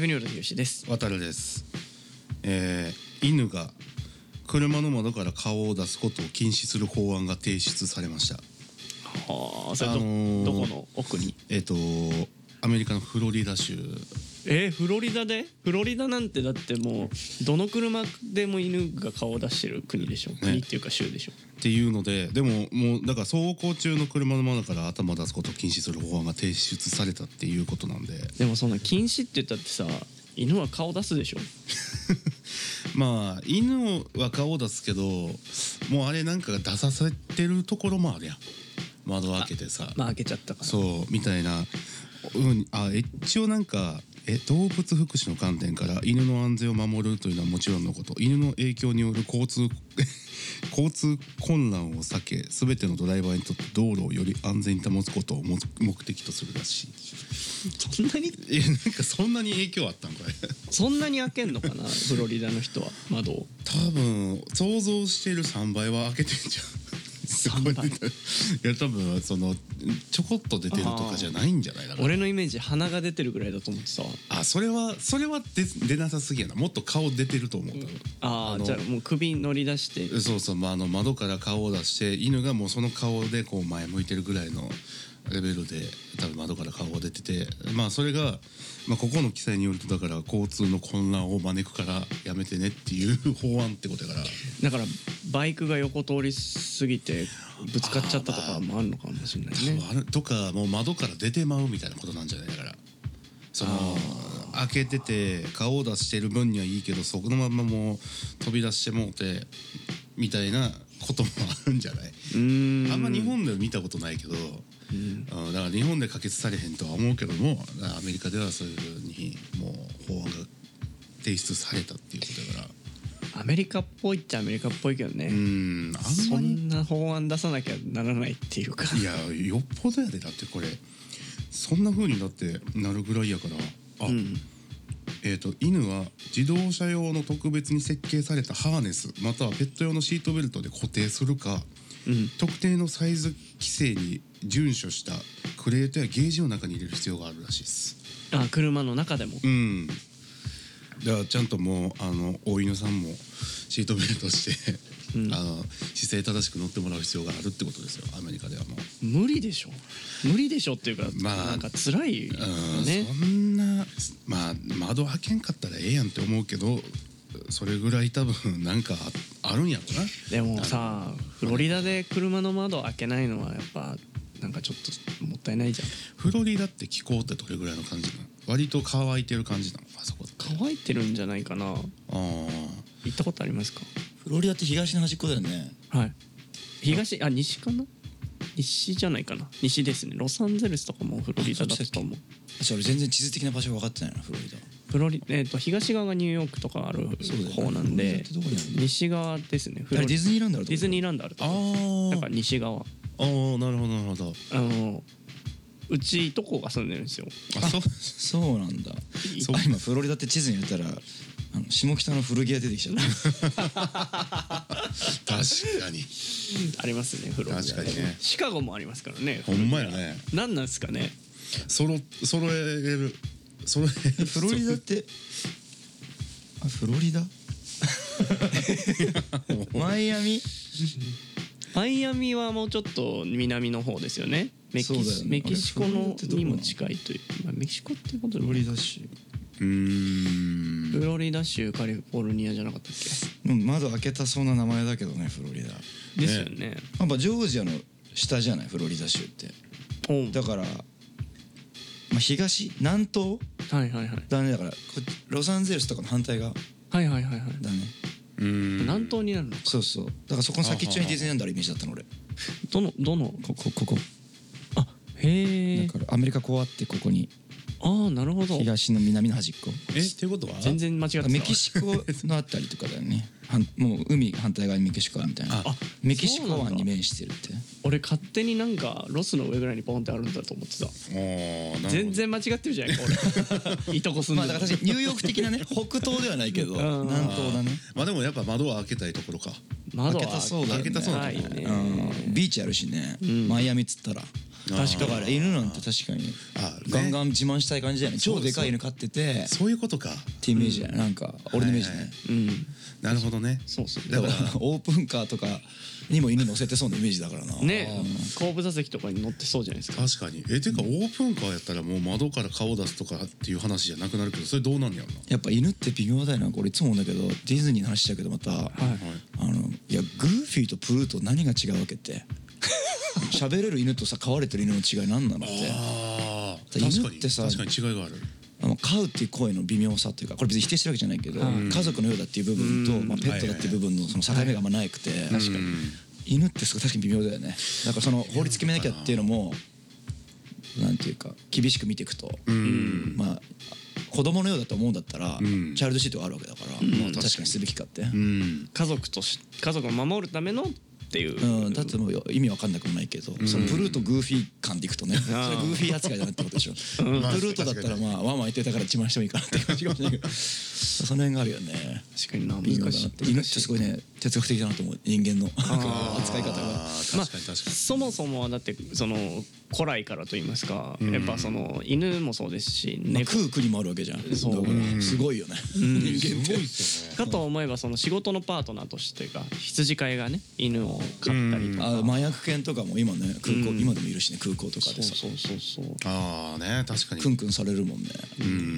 FIVE NEW OLD HIROSHI です。渡るです、えー犬が車の窓から顔を出すことを禁止する法案が提出されました。はあそれど,、あのーどこの奥に？えっ、とアメリカのフロリダ州。えーフロリダで？フロリダなんてだってもうどの車でも犬が顔を出してる国でしょ、国っていうか州でしょっていうのででももうだから走行中の車の窓から頭を出すことを禁止する法案が提出されたっていうことなんで。でもそんな禁止って言ったってさ犬は顔出すでしょ？まあ犬は顔を出すけどもうあれなんか出させてるところもあるやん。窓開けてさ。まあ開けちゃったから。そうみたいな、うん、あ一応なんかえ動物福祉の観点から犬の安全を守るというのはもちろんのこと。犬の影響による交通交通混乱を避け全てのドライバーにとって道路をより安全に保つことをも目的とするらしい。そんなに？えなんかそんなに影響あったんこれそんなに開けんのかなフロリダの人は窓を。多分想像してる3倍は開けてんじゃん3倍いや多分そのちょこっと出てるとかじゃないんじゃないだから俺のイメー。ジ鼻が出てるぐらいだと思ってさあそれはそれは出出なさすぎやな。もっと顔出てると思う、あのああじゃあもう首乗り出して。そうそう、まあ、あの窓から顔を出して犬がもうその顔でこう前向いてるぐらいのレベルで多分窓から顔が出ててまあそれが、まあ、ここの記載によるとだから交通の混乱を招くからやめてねっていう法案ってことやから。だからバイクが横通り過ぎてぶつかっちゃったとかもあるのかもしれないね。ある。とかもう窓から出てまうみたいなことなんじゃないだから。その開けてて顔を出してる分にはいいけどそこのままもう飛び出してもうてみたいなこともあるんじゃない？うーん。あんま日本では見たことないけど、うん。だから日本で可決されへんとは思うけどもアメリカではそういうふうにもう法案が提出されたっていうことだから。アメリカっぽいっちゃアメリカっぽいけどね、うんあんそんな法案出さなきゃならないっていうか。いやよっぽどやで。だってこれそんな風になってなるぐらいやから。あ、うん。えー、と犬は自動車用の特別に設計されたハーネスまたはペット用のシートベルトで固定するかうん。特定のサイズ規制に遵守したクレートやゲージの中に入れる必要があるらしいです。あ車の中でも。うん。だからちゃんともうあの大犬さんもシートベルトして、うん。あの姿勢正しく乗ってもらう必要があるってことですよ。アメリカではもう。無理でしょ。無理でしょっていうか、まあなんか辛いようんねそんなまあ窓開けんかったらええやんって思うけどそれぐらい多分なんかああるんやろな。でもさフロリダで車の窓開けないのはやっぱなんかちょっともったいないじゃん。フロリダって気候ってどれぐらいの感じなの？割と乾いてる感じなの？あそこ乾いてるんじゃないかな。あ行ったことありますか？フロリダって東の端っこだよね。はい。東あ西かな？西じゃないかな。西ですね。ロサンゼルスとかもフロリダだったと思う。あじゃあ俺全然地図的な場所分かってないなフロリダ。フロリえー、と東側がニューヨークとかある方なんでフロリダってどこにあるの？西側ですね。フあれディズニーランドあるディズニーランドあるとこ。あだから西側。ああーなるほどなるほど。あのうちいとこが住んでるんですよ。あそうそうなんだ。そうあ今フロリダって地図に入れたらあの下北の古着屋出てきちゃった。確かに。ありますねフロリダ確かにね。シカゴもありますからね。ほんまやね。何なんですかね。そろ揃えれる。揃える。フロリダって？あフロリダ？マイアミ？マイアミはもうちょっと南の方ですよね。メキシコのにも近いという、まあ、メキシコってことでフもロリダ州うーん。フロリダ州カリフォルニアじゃなかったっでも窓開けたそうな名前だけどねフロリダ。けですよね。やっぱジョージアの下じゃないフロリダ州って。だから、まあ、東南東？はいはいはい。だねだからこロサンゼルスとかの反対側？はいはいはいはい。だね。うーん。南東になるのか。そうそう。だからそこの先っちょにディズニーランドあるイメージだったの俺。どのどの？ここここ。あへえだからアメリカこうあってここにああなるほど。東の南の端っこ。えっていうことは？全然間違ってたメキシコのあたりとかだよね。はんもう海反対側にメキシコあるみたいな。あメキシコそうなんだ湾に面してるって。俺勝手になんかロスの上ぐらいにポンってあるんだと思ってた。全然間違ってるじゃないか俺。いとこ住んでるまあだから確かにニューヨーク的なね北東ではないけどうん。南東だね。まあでもやっぱ窓は開けたいところか。窓は開けたそうだよね。開けたそうだねうん。ビーチあるしね。ん。マイアミっつったら確だから犬なんて確かにガンガン自慢したい感じだよね。超でかい犬飼ってて。っそういうことか。てイメージだよなんか俺のイメージね。うん。なるほどね。そうそう。だから。オープンカーとかにも犬乗せてそうなイメージだからな。ね。後部座席とかに乗ってそうじゃないですか。確かに。えてかオープンカーやったらもう窓から顔出すとかっていう話じゃなくなるけどそれどうなんねやろな。やっぱ犬って微妙だよなこれいつも思うんだけどディズニーの話だけどまた、あのいやグーフィーとプルート何が違うわけって 喋れる犬とさ飼われてる犬の違い何なのって。犬ってさ確かに違いがある。あの飼うっていう声の微妙さというかこれ別に否定してるわけじゃないけど、家族のようだっていう部分と、うん。まあ、ペットだっていう部分のその境目があんまなくて、確かに。犬ってすごい確かに微妙だよね。だからその法律決めなきゃっていうのもなんていうか厳しく見ていくと、うん。まあ子供のようだと思うんだったら、ん。チャイルドシートがあるわけだから、まあ、確かにすべきかって、うん。家族とし家族を守るためのっていう、うん、だってもう意味わかんなくもないけど、そのプルートグーフィー感でいくとね、それはグーフィー扱いだなってことでしょ、プルートだったらまあワンワン言ってたから自慢してもいいかなって感じかもしれないけどその辺があるよね。確かにな微妙だ難しいなって。犬ってすごいね哲学的だなと思う人間の扱い方が。あー確かに確かに、そもそもはだってその古来からと言いますか、やっぱその犬もそうですしまあ猫食う国もあるわけじゃん。そう。すごいよね。人間って。かと思えばその仕事のパートナーとしてか羊飼いがね犬を飼ったりとか、あ麻薬犬とかも今ね空港、今でもいるしね空港とかでさ。そうそうそうああね確かに。クンクンされるもんね、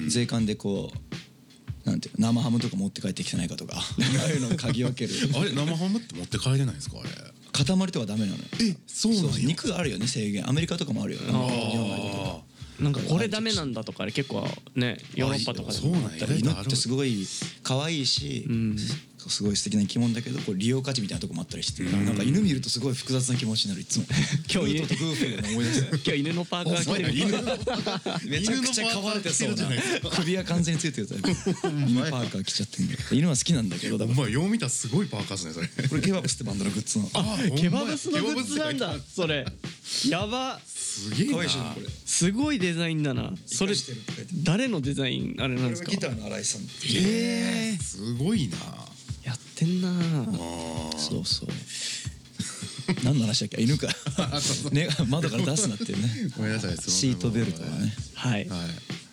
税関でこうなんていうの生ハムとか持って帰ってきてないかとか ああいうのを嗅ぎ分ける。あれ生ハムって持って帰れないんですかあれ。塊とかダメなのよ。えそうなんや。肉あるよね制限。アメリカとかもあるよ。ね日本なんかこれダメなんだとかで結構ねヨーロッパとかでそうなんや。もあったり犬ってすごい可愛いし、すごい素敵な生き物だけどこう利用価値みたいなとこもあったりして、なんか犬見るとすごい複雑な気持ちになるいつも。今日フートとグーフィ思い出す 今日犬のパーカー着てる。犬めちゃくちゃ飼われてそうな首は完全についてるタイプ犬パーカー着ちゃってん犬は好きなんだけどだからお前よう見たらすごいパーカーっすねそれ。これケバブスってバンドのグッズなの。あケバブスのグッズなんだそれ。やばすげえな。すごいデザインだな。それ誰のデザインあれなんですか？ターの新井さん。っていうえー、すごいな。やってんな。そうそう。何の話だっけ？犬か。ね窓から出すなっていうね。ごめんなさいシートベルトはね。はい、はい。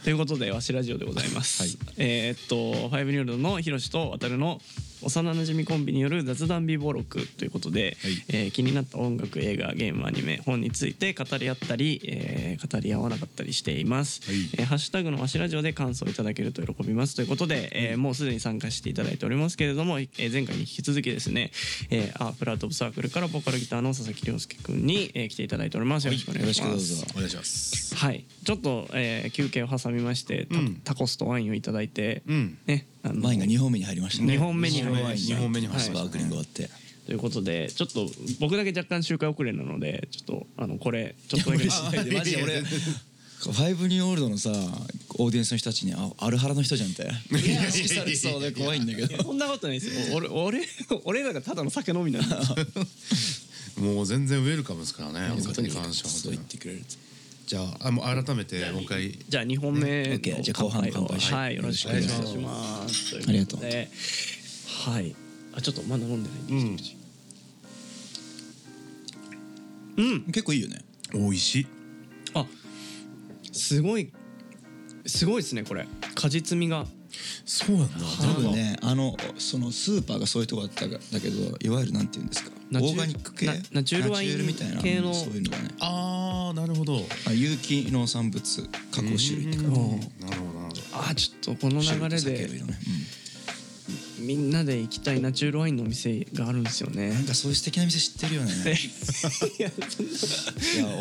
ということでわしラジオでございます、えーっとファイブニュールドのヒロシと渡るの幼馴染コンビによる雑談美貌録ということで、はい。えー気になった音楽映画ゲームアニメ本について語り合ったり、えー語り合わなかったりしています、はい。えーハッシュタグのわしラジオで感想いただけると喜びますということで、えーもうすでに参加していただいておりますけれども、えー前回に引き続きですね、えー、アープラートオブサークルからボーカルギターの佐々木亮介くんに、えー来ていただいております。よろしくお願いします、よろしくどうぞ。お願いします。はい、ちょっと、えー休憩を挟みましてタ,、うん。タコスとワインをいただいて、うん。ねワインが2本目に入りましたね。二本目に入りました。白ワイン二本目に入りました。スパークリング終わって。ということでちょっと僕だけ若干周回遅れなのでちょっとあのこれちょっとだけ。マジで。俺ファイブニューオールドのさオーディエンスの人たちにあアルハラの人じゃんって。意識されそうで怖いんだけどそんなことないですよ。俺俺俺らがただの酒飲みなんで もう全然ウェルカムですからねお酒に関しては。そう言ってくれるじゃああもう改めてもう一回。じゃあ2本目ね？のじゃあ後半乾杯しはいよろしくお願いします。ありがとう。ではい。あちょっとまだ飲んでないんです。うん。結構いいよね。美味しい。あすごいすごいですねこれ。果実味が。そうなんだ。多分ねあのそのスーパーがそういうとこだったがだけどいわゆるなんて言うんですか？オーガニック系？ナナチュールワイン系のうんそういうのがね。あーなるほど。あ有機農産物加工種類って感じ。なるほどなるほどあちょっとこの流れでみんなで行きたいナチュールワインのお店があるんですようんね。なんかそういう素敵な店知ってるよね。いや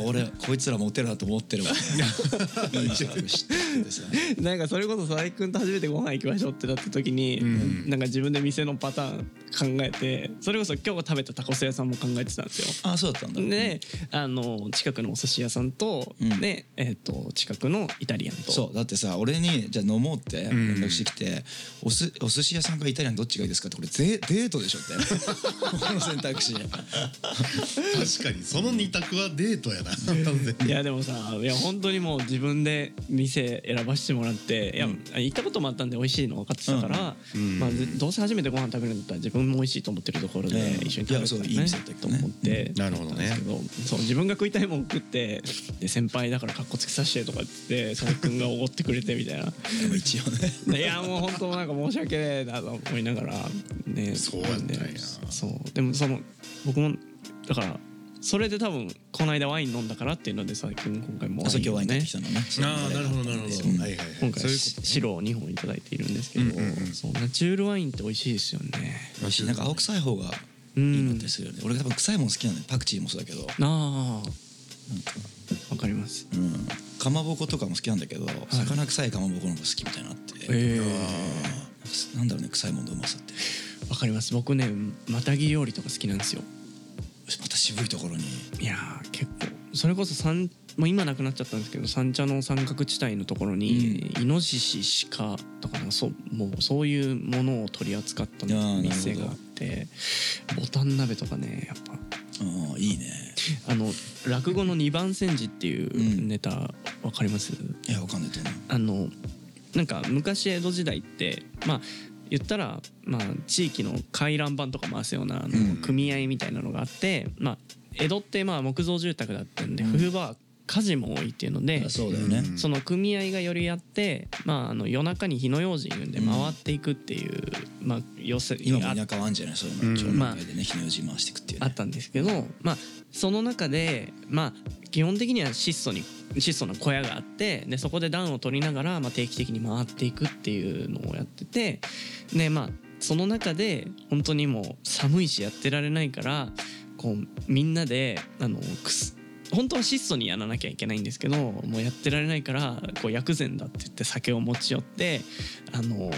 俺こいつらモテるなと思ってるもんいい店知っててさなんかそれこそ佐々木君と初めてご飯行きましょうってなった時に、なんか自分で店のパターン考えてそれこそ今日食べたタコス屋さんも考えてたんですよ。あそうだったんだ。であの近くのお寿司屋さんと、うん。で、えー、と近くのイタリアンと。そうだってさ俺にじゃあ飲もうって連絡してきて、おすお寿司屋さんかイタリアンなんどっちがいいですかってこれデデートでしょって。この選択肢確かに。その二択はデートやな。いやでもさいや本当にもう自分で店選ばしてもらっていや、行ったこともあったんで美味しいの分かってたから、まあ、どうせ初めてご飯食べるんだったら自分も美味しいと思ってるところでうん。一緒に食べたらいいいね店だったけと思って。なるほどね。だったんですけどそう自分が食いたいもん食ってで先輩だからかっこつけさせてとかって佐々木君がおごってくれてみたいな。でも一応ね。いやもう本当なんか申し訳ねえなと思いながらねそうや。ったんやでそう。でもその僕もだからそれで多分この間ワイン飲んだからっていうので佐々木君今回も朝今日ワインねてきたのね。ああなるほどなるほど、うんはいはいはい。今回白を2本いただいているんですけど、うんうんうん。そうナチュールワインって美味しいですよね。美味しいなんか青臭い方がいいなったりするよね。俺多分臭いもん好きなのねパクチーもそうだけど。ああわかります。うん。かまぼことかも好きなんだけど魚臭いかまぼこの方が好きみたいなって。ええなんだろうね臭いもんのうまさって。わかります。僕ねまたぎ料理とか好きなんですよ。また渋いところに。いやー結構。それこそ三もう今なくなっちゃったんですけど三茶の三角地帯のところに、イノシシ鹿とかなそうもうそういうものを取り扱った店があってボタン鍋とかねやっぱ。うんいいね。あの落語の二番煎じっていううん。ネタわかります、いやわかんないと思う。あのなんか昔江戸時代ってまあ言ったら、まあ、地域の回覧板とか回すようなあのうん。組合みたいなのがあって、まあ、江戸ってまあ木造住宅だったんで、うん。冬場は火事も多いっていうのであそうだよね。うん。その組合が寄り合って、まあ、あの夜中に火の用心で回っていくっていう、まあ、寄せあ今も田舎はあんじゃない？そういううん。の町内会でね日の字回していくっていうね。あったんですけど、まあ、その中で、まあ、基本的には質素に質素な小屋があってでそこで暖を取りながら、まあ、定期的に回っていくっていうのをやっててでまあその中で本当にもう寒いしやってられないからこうみんなであのくす本当は質素にやらなきゃいけないんですけどもうやってられないからこう薬膳だって言って酒を持ち寄ってあの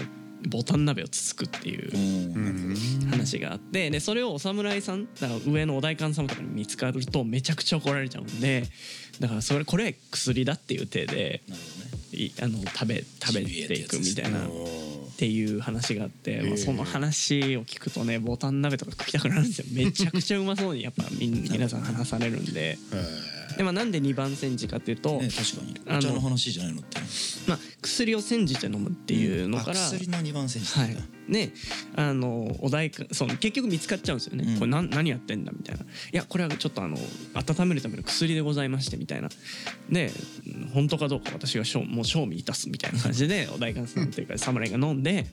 ボタン鍋をつつくっていううん。話があってでそれをお侍さんだから上のお代官様とかに見つかるとめちゃくちゃ怒られちゃうんでだからそれこれ薬だっていう体でね。いあの食べ食べていくみたいな。っていう話があって、まあ、その話を聞くとねボタン鍋とか食いたくなるんですよ。めちゃくちゃうまそうにやっぱみん 皆さん話されるんで。で、まあ、なんで2番煎じかっていうと、ね確かに。あのお茶の話じゃないのってまあ、薬を煎じて飲むっていうのから、あ薬の二番煎じはい、ねあのお題かその結局見つかっちゃうんですよね、うん。これ何何やってんだみたいな。いやこれはちょっとあの温めるための薬でございましてみたいな。でうん本当かどうか私がしょうもう賞味いたすみたいな感じで お代官さんっていうか侍が飲んで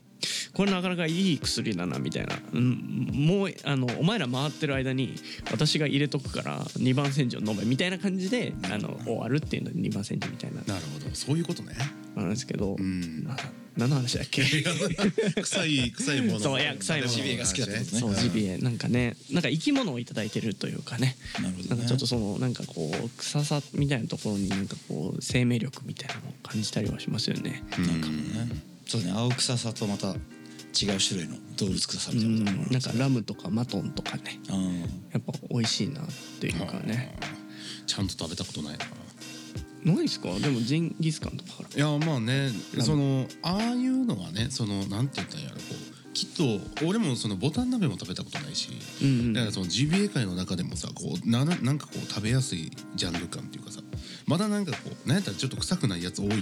これなかなかいい薬だなみたいな、うん、もうあのお前ら回ってる間に私が入れとくから2番煎じを飲めみたいな感じであの終わるっていうので2番煎じみたいな。なるほど。そういうことね。なんですけど、ん。あ何の話だっけ？臭い臭いもの。そういや臭いものジビエが好きだってことね。そうジビエ。なんかねなんか生き物をいただいてるというかね。なるほどね。なんかちょっとそのなんかこう臭さみたいなところになんかこう生命力みたいなのを感じたりはしますよね。なんかもね。そうね。青臭さとまた違う種類の動物臭さみうんたいなものがなんかラムとかマトンとかね。やっぱ美味しいなっていうかね。ちゃんと食べたことないなないですか？でもジンギスカンとかから。いやまあねそのああいうのはねそのなんて言ったんやろこうきっと俺もそのボタン鍋も食べたことないし、うんうん。だからそのジビエ界の中でもさこうななんかこう食べやすいジャンル感っていうかさまだなんかこうなんやったらちょっと臭くないやつ多いやん、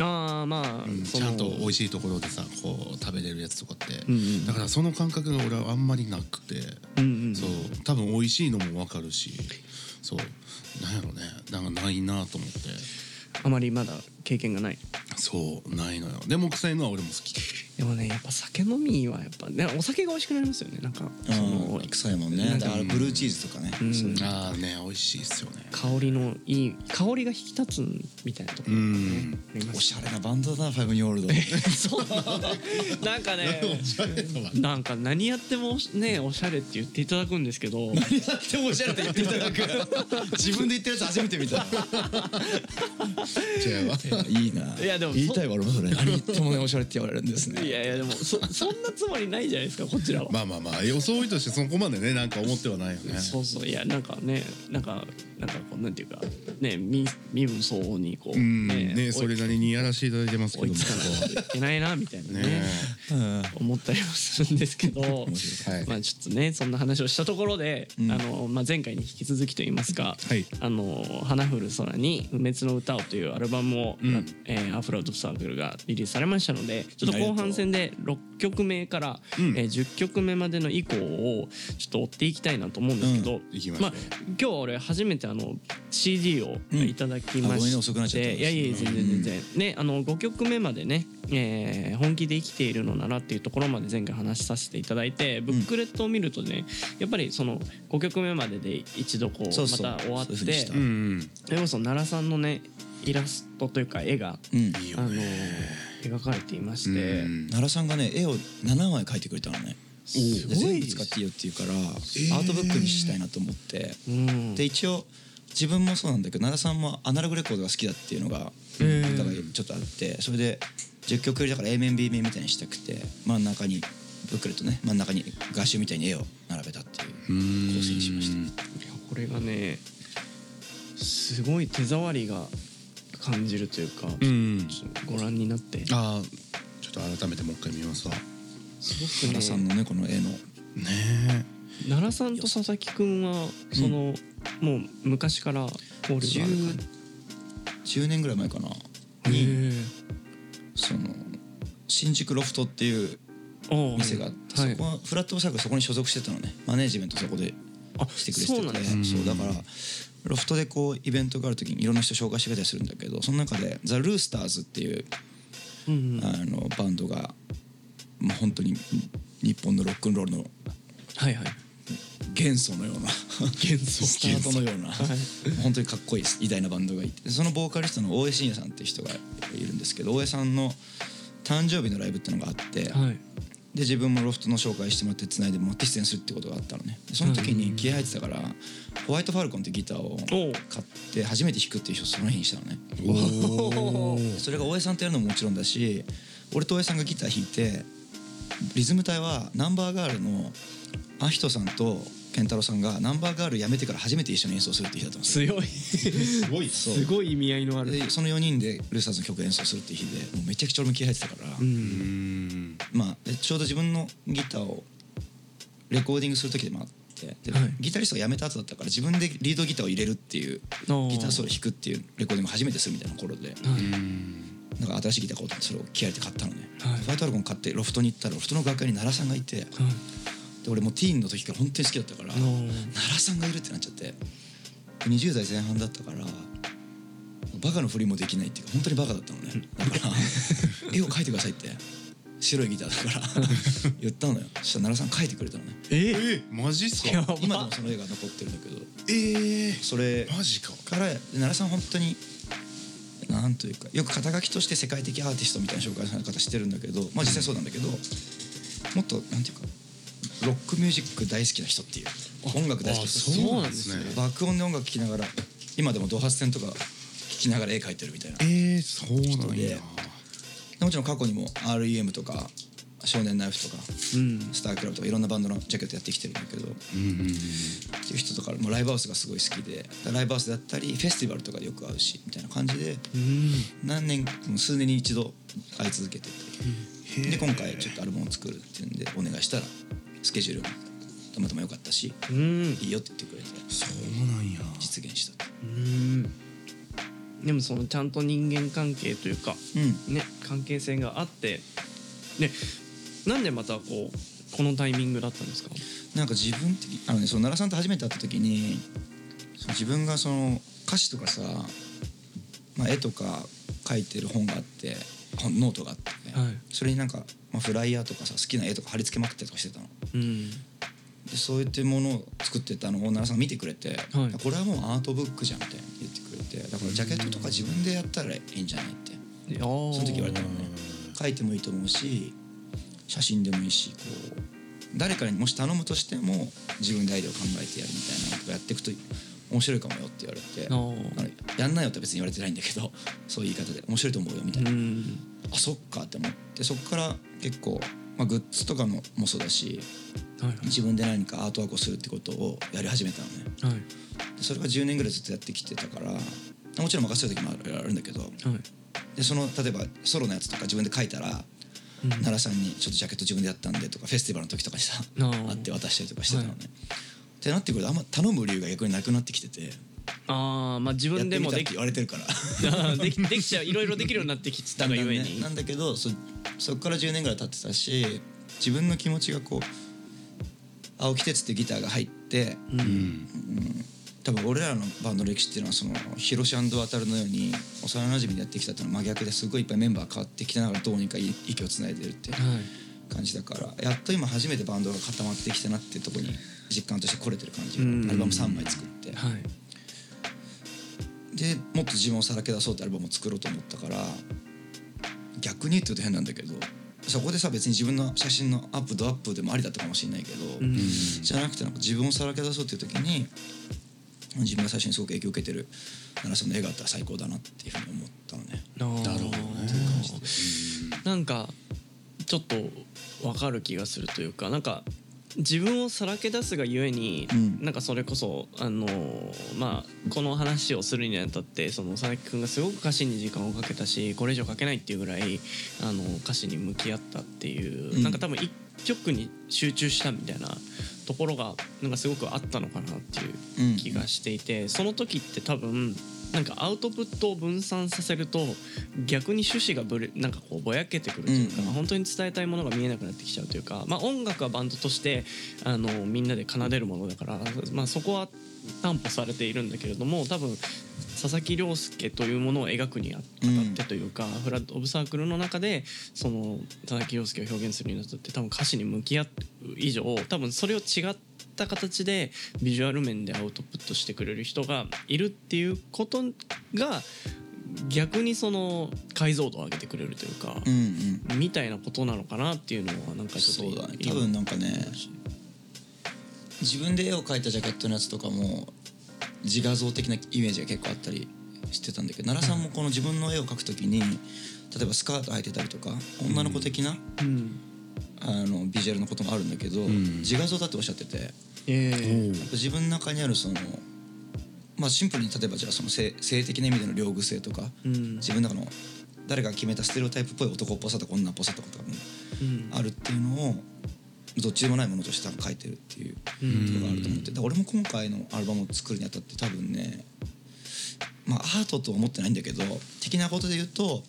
ああまあ、そのちゃんと美味しいところでさこう食べれるやつとかって、うんうん。だからその感覚が俺はあんまりなくて、うんうんそう多分美味しいのも分かるしそう。なんやろね。なんかないなと思って。あまりまだ経験がない。そうないのよ。でも臭いのは俺も好き。でもねやっぱ酒飲みはやっぱねお酒が美味しくなりますよね。なんかそのうん臭いもん。ねだからブルーチーズとかね。うん。ああね美味しいっすよね。香りのいい香りが引き立つみたいなところがねありますおしゃれなバンドだなファイブニョールド。そう。なんかね。なんか何やってもねおしゃれって言っていただくんですけど。何やってもおしゃれって言っていただく。自分で言ってるやつ初めて見た。違うわいいな。いやでも言いたいわ俺もそれ何言ってもねおしゃれって言われるんですね。いやいやでもそ そんなつもりないじゃないですかこちらは。まあまあまあ予想としてそこまでねなんか思ってはないよね。そうそういやなんかねなんかなんかこうなんていうかね身身分相応にこううんねそれなりにやらせていただいてますけ追いども。つかないといけないなみたいなねね。うん。思ったりもするんですけどはい。まあちょっとねそんな話をしたところで、うん。あのまあ、前回に引き続きといいますか「はい。あの花降る空に不滅の歌を」というアルバムを、うん。えーアフロートサークルがリリースされましたのでちょっと後半戦で6曲目から、うん。えー10曲目までの以降をちょっと追っていきたいなと思うんですけど、行きましょう。まあ、今日俺初めてあの CD をうん。いただきまあごめんねし遅くなっちゃったて、いやいや全然全然、ねあの5曲目までね、えー本気で生きているのならっていうところまで前回話させていただいてブックレットを見るとねやっぱりその5曲目までで一度こうそうそう。また終わってそれこそ奈良さんのねイラストというか絵が、うん。いいよあのね描かれていまして、うん。奈良さんがね絵を7枚描いてくれたのね全部使っていいよって言うから、アートブックにしたいなと思って。うん。で一応自分もそうなんだけど奈良さんもアナログレコードが好きだっていうのがへーお互いちょっとあってそれで10曲入りだから A 面 B 面みたいにしたくて真ん中にブックレットね真ん中に画集みたいに絵を並べたっていう構成にしました。いやこれがねすごい手触りが感じるというか、うご覧になって。ああちょっと改めてもう一回見ますわすさんねのねこの絵の。ね奈良さんと佐々木くんはその、もう昔から交流がある感 10, 10年ぐらい前かな？じにへその新宿ロフトっていうえ店があって、はい。そこはフラットサークルそこに所属してたのね。マネージメントそこであしてくれてて。そうだからロフトでこうイベントがある時にいろんな人紹介してくれたりするんだけどその中でザ・ルースターズっていううんうん。あのバンドが、まあ、本当に日本のロックンロールのはいはい。元祖のような元素スタートのような。はい。本当にかっこいい偉大なバンドがいて。そのボーカリストの大江信也さんっていう人がいるんですけど大江さんの誕生日のライブっていうのがあって、はい。で自分もロフトの紹介してもらってつないでもらって出演するってことがあったのねでその時に気合入ってたから、ホワイトファルコンってギターを買って初めて弾くっていう人その日にしたのね。それが大江さんとやるのももちろんだし俺と大江さんがギター弾いてリズム隊はナンバーガールのアヒトさんと健太郎さんがナンバーガール辞めてから初めて一緒に演奏するって日だったんですよ。強い。すごい。すごい意味合いのある。でその4人でルーサーズの曲演奏するっていう日でもうめちゃくちゃ俺も気合入ってたから、まあでちょうど自分のギターをレコーディングする時でもあってで、はい。ギタリストが辞めた後だったから自分でリードギターを入れるっていうギターソロ弾くっていうレコーディングを初めてするみたいな頃で。はいなんか新しいギター買おうと思ってそれを気合入れて買ったのね、はい。ファイトアルコン買ってロフトに行ったらロフトの楽屋に奈良さんがいてではい。俺もうティーンの時から本当に好きだったから奈良さんがいるってなっちゃって20代前半だったからバカのふりもできないっていうか本当にバカだったのね。だから絵を描いてくださいって白いギターだから 言ったのよ。そしたら奈良さん描いてくれたのね。ええマジっすか？今？でもその絵が残ってるんだけど。ええそれマジか。から奈良さん本当になんというかよく肩書きとして世界的アーティストみたいな紹介され方してるんだけどまあ実際そうなんだけどもっとなんていうかロックミュージック大好きな人っていう音楽大好きな人あそうなんですね。爆音で音楽聴きながら今でもドハツ戦とか聴きながら絵描いてるみたいなえー、そうなんや。もちろん過去にも REM とか少年ナイフとかうん。スタークラブとかいろんなバンドのジャケットやってきてるんだけどうんうんうんっていう人とかもうライブハウスがすごい好きでライブハウスだったりフェスティバルとかでよく会うしみたいな感じでうん。何年もう数年に一度会い続けててで今回ちょっとアルバムを作るっていうんでお願いしたらスケジュールもたまたま良かったしうん。いいよって言ってくれてそうなんや。実現したうん。でもそのちゃんと人間関係というかうん。ね関係性があってねなんでまたこうこのタイミングだったんですか？なんか自分的あのねその奈良さんと初めて会った時に自分がその歌詞とかさ、まあ、絵とか描いてる本があって本ノートがあって、はい。それになんか、まあ、フライヤーとかさ好きな絵とか貼り付けまくったりとかしてたの。うん。でそういったものを作ってたのを奈良さんが見てくれて、はい。これはもうアートブックじゃんみたいに言ってくれてだからジャケットとか自分でやったらいいんじゃないってそその時言われたのね。書いてもいいと思うし写真でもいいしこう誰かにもし頼むとしても自分でアイデアを考えてやるみたいなのとかやっていくと面白いかもよって言われてあのやんないよって別に言われてないんだけど そういう言い方で面白いと思うよみたいうな、ん。あそっかって思ってそっから結構、まあ、グッズとかのもそうだしはいはい。自分で何かアートワークをするってことをやり始めたのね。はい。でそれが10年ぐらいずっとやってきてたからもちろん任せる時もあるんだけどはい。でその例えばソロのやつとか自分で書いたら、うん奈良さんにちょっとジャケット自分でやったんでとかフェスティバルの時とかにさあー。あって渡したりとかしてたのね。はいってなってくるとあんま頼む理由が逆になくなってきてて。ああまあ自分でもでき言われてるから。できできちゃういろいろできるようになってきてたがゆえに。ねなんだけどそそっから10年ぐらい経ってたし自分の気持ちがこう青木哲ってギターが入ってうん。うん多分俺らのバンドの歴史っていうのはそのヒロシ渡るのように幼馴染でやってきたっていうのは真逆ですごいいっぱいメンバー変わってきてながらどうにか息をつないでるっていうはい。感じだからやっと今初めてバンドが固まってきたなっていうところに実感として来れてる感じうん。アルバム3枚作って。はい。でもっと自分をさらけ出そうってアルバムを作ろうと思ったから逆に言って言うと変なんだけどそこでさ別に自分の写真のアップドアップでもありだったかもしれないけど、うん。じゃなくてなんか自分をさらけ出そうっていう時に自分が最初にすごく影響を受けてる奈良さんの絵があったら最高だなっていうふうに思ったのね。ななるほどね。なんかちょっとわかる気がするというかなんか自分をさらけ出すがゆえに、うん。なんかそれこそあのまあこの話をするにあたってその佐々木君がすごく歌詞に時間をかけたしこれ以上かけないっていうぐらいあの歌詞に向き合ったっていう、うん。なんか多分一曲に集中したみたいなところがなんかすごくあったのかなっていう気がしていて、その時って多分なんかアウトプットを分散させると逆に趣旨がぶれなんかこうぼやけてくるというか、うんうん。本当に伝えたいものが見えなくなってきちゃうというか、まあ、音楽はバンドとしてあのみんなで奏でるものだから、まあ、そこは担保されているんだけれども多分佐々木亮介というものを描くにあたってというか、フラット・オブ・サークルの中でその佐々木亮介を表現するにあたって多分歌詞に向き合う以上多分それを違った形でビジュアル面でアウトプットしてくれる人がいるっていうことが逆にその解像度を上げてくれるというか、うんうん。みたいなことなのかなっていうのはなんかちょっとそうだね。今多分なんかね自分で絵を描いたジャケットのやつとかも自画像的なイメージが結構あったりしてたんだけど奈良さんもこの自分の絵を描くときに例えばスカート履いてたりとか女の子的な、うんあのビジュアルのこともあるんだけど、ん自画像だっておっしゃっててええ自分の中にあるそのまあシンプルに例えばじゃあその性性的な意味での両癖とか、うん。自分の中の誰が決めたステレオタイプっぽい男っぽさとか女っぽさとかもうん。あるっていうのをどっちでもないものとして多分書いてるっていううんところがあると思ってだから俺も今回のアルバムを作るにあたって多分ねまあアートとは思ってないんだけど的なことで言うと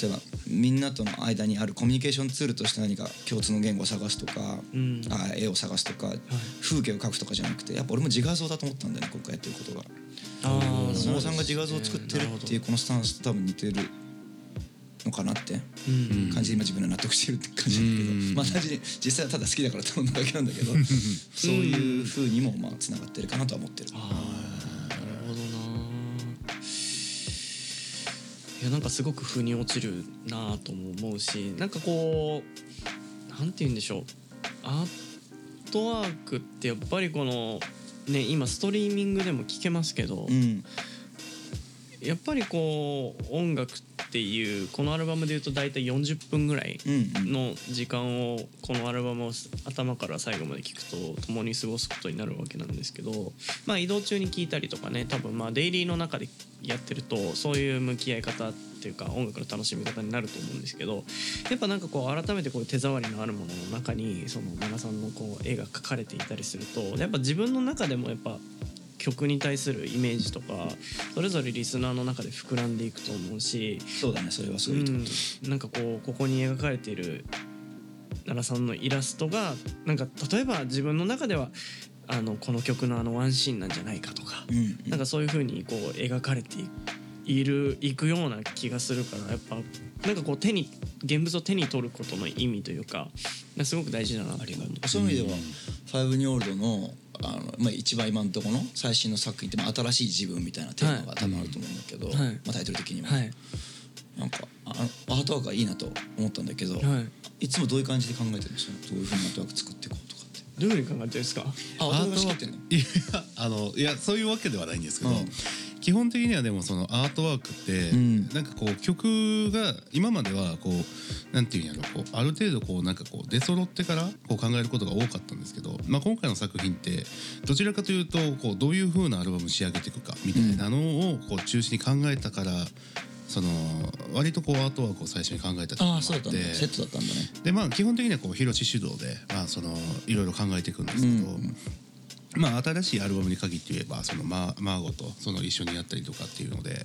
例えばみんなとの間にあるコミュニケーションツールとして何か共通の言語を探すとか、うん。あ絵を探すとか、風景を描くとかじゃなくてやっぱ俺も自画像だと思ったんだよね今回やってることが。ああ野呂さんが自画像を作ってるっていうこのスタンスと多分似てるのかなってうん。感じで今自分で納得してるって感じだけど、うん。まあ単純に実際はただ好きだから頼んだだけなんだけどそういうふうにもまあつながってるかなとは思ってる。ああなるほどな。いやなんかすごく腑に落ちるなとも思うしなんかこうなんて言うんでしょう。アートワークってやっぱりこのね今ストリーミングでも聞けますけど、うんやっぱりこう音楽っていうこのアルバムでいうと大体40分ぐらいの時間をこのアルバムを頭から最後まで聞くと共に過ごすことになるわけなんですけどまあ移動中に聞いたりとかね多分まあデイリーの中でやってるとそういう向き合い方っていうか音楽の楽しみ方になると思うんですけどやっぱなんかこう改めてこう手触りのあるものの中にその奈良さんのこう絵が描かれていたりするとやっぱ自分の中でもやっぱ曲に対するイメージとかそれぞれリスナーの中で膨らんでいくと思うしそうだねそれはすごいと思う。うん、なんかこうここに描かれている奈良さんのイラストがなんか例えば自分の中ではあのこの曲のあのワンシーンなんじゃないかとか、うんなんかそういう風にこう描かれているいくような気がするからやっぱなんかこう手に現物を手に取ることの意味というかすごく大事だなって思う。そういう意味では「ファイブニオールドのあの、まあ、一番今のところの最新の作品って、まあ、新しい自分みたいなテーマが多分あると思うんだけど、はい。まあ、タイトル的には、はい。なんかあのアートワークがいいなと思ったんだけど、はい。いつもどういう感じで考えてるんですかどういうふうにアートワーク作っていこうとかって。どういうふうに考えてるんですか？あやあのいやそういうわけではないんですけど、うん基本的にはでもそのアートワークって、うん。なんかこう曲が今まではこうなんていうんやろこうある程度こうなんかこう出揃ってからこう考えることが多かったんですけど、まあ、今回の作品ってどちらかというとこうどういう風なアルバム仕上げていくかみたいなのをこう中心に考えたから。その割とこうアートワークを最初に考えたっていうのもああそうだったんだセットだったんだね。でまあ基本的にはこう広志主導でまあそのいろいろ考えていくんですけど、うんまあ新しいアルバムに限って言えばそのママーゴとその一緒にやったりとかっていうので、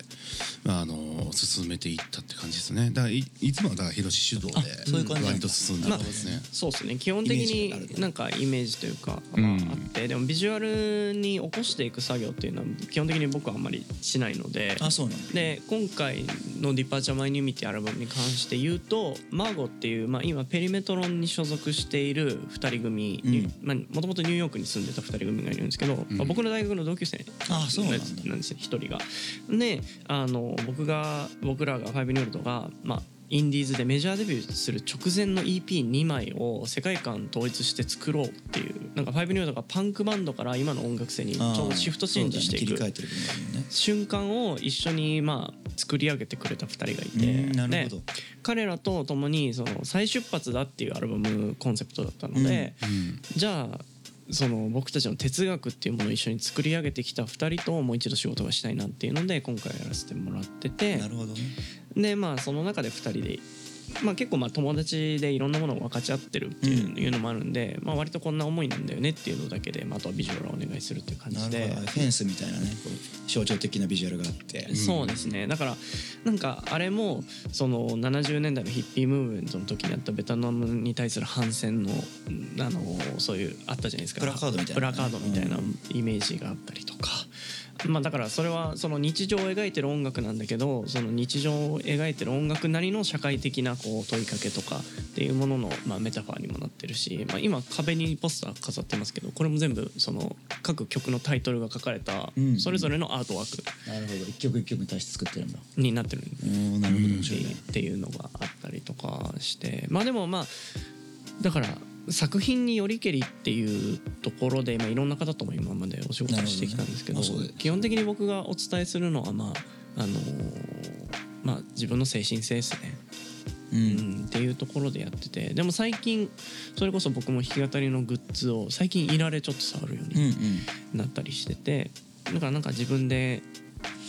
まああの進めていったって感じですね。だからいいつもはだから広志主導であそういう感じなんだ。割と進んでるんですね。そうですね。基本的になんかイメージというか、うんまあ、あってでもビジュアルに起こしていく作業っていうのは基本的に僕はあんまりしないのであそうなんだ。で今回の「 Departure: My New Me」ってアルバムに関して言うと margt っていう、まあ、今 PERIMETRON に所属している2人組うん。まあもともとニューヨークに住んでた2人組がいるんですけど、まあ僕の大学の同級生なんですよ1人が。であの僕が僕らが FIVE NEW OLD が、まあ、インディーズでメジャーデビューする直前の EP2 枚を世界観統一して作ろうっていうなんか FIVE NEW OLD がパンクバンドから今の音楽性にちょうどシフトチェンジしていくね。瞬間を一緒にまあ作り上げてくれた2人がいうんて彼らと共にその再出発だっていうアルバムコンセプトだったので、うん。じゃあその僕たちの哲学っていうものを一緒に作り上げてきた2人ともう一度仕事がしたいなっていうので今回やらせてもらってて。なるほどね。でまあその中で2人で、まあ、結構まあ友達でいろんなものを分かち合ってるっていう,、のもあるんで、まあ、割とこんな思いなんだよねっていうのだけで、まあ、あとはビジュアルをお願いするっていう感じで。フェンスみたいなね。象徴的なビジュアルがあって。そうですね。だからなんかあれもその70年代のヒッピームーブメントの時にあったベトナムに対する反戦のあのそういうあったじゃないですか。プラカードみたいなプラカードみたいなうん。イメージがあったりとか。まあ、だからそれはその日常を描いてる音楽なんだけどその日常を描いてる音楽なりの社会的なこう問いかけとかっていうもののまあメタファーにもなってるし、まあ、今壁にポスター飾ってますけどこれも全部その各曲のタイトルが書かれたうん。それぞれのアートワーク。なるほど。一曲一曲に対して作ってるんだ。になってるんうんなるほど。面白いね。っていうのがあったりとかして。まあでもまあだから作品によりけりっていうところで、まあ、いろんな方とも今までお仕事をしてきたんですけどね基本的に僕がお伝えするのはまああのまあ自分の精神性ですね、ううんん、っていうところでやっててでも最近それこそ僕も弾き語りのグッズを最近いられちょっと触るようにうんうん。なったりしててだからなんか自分で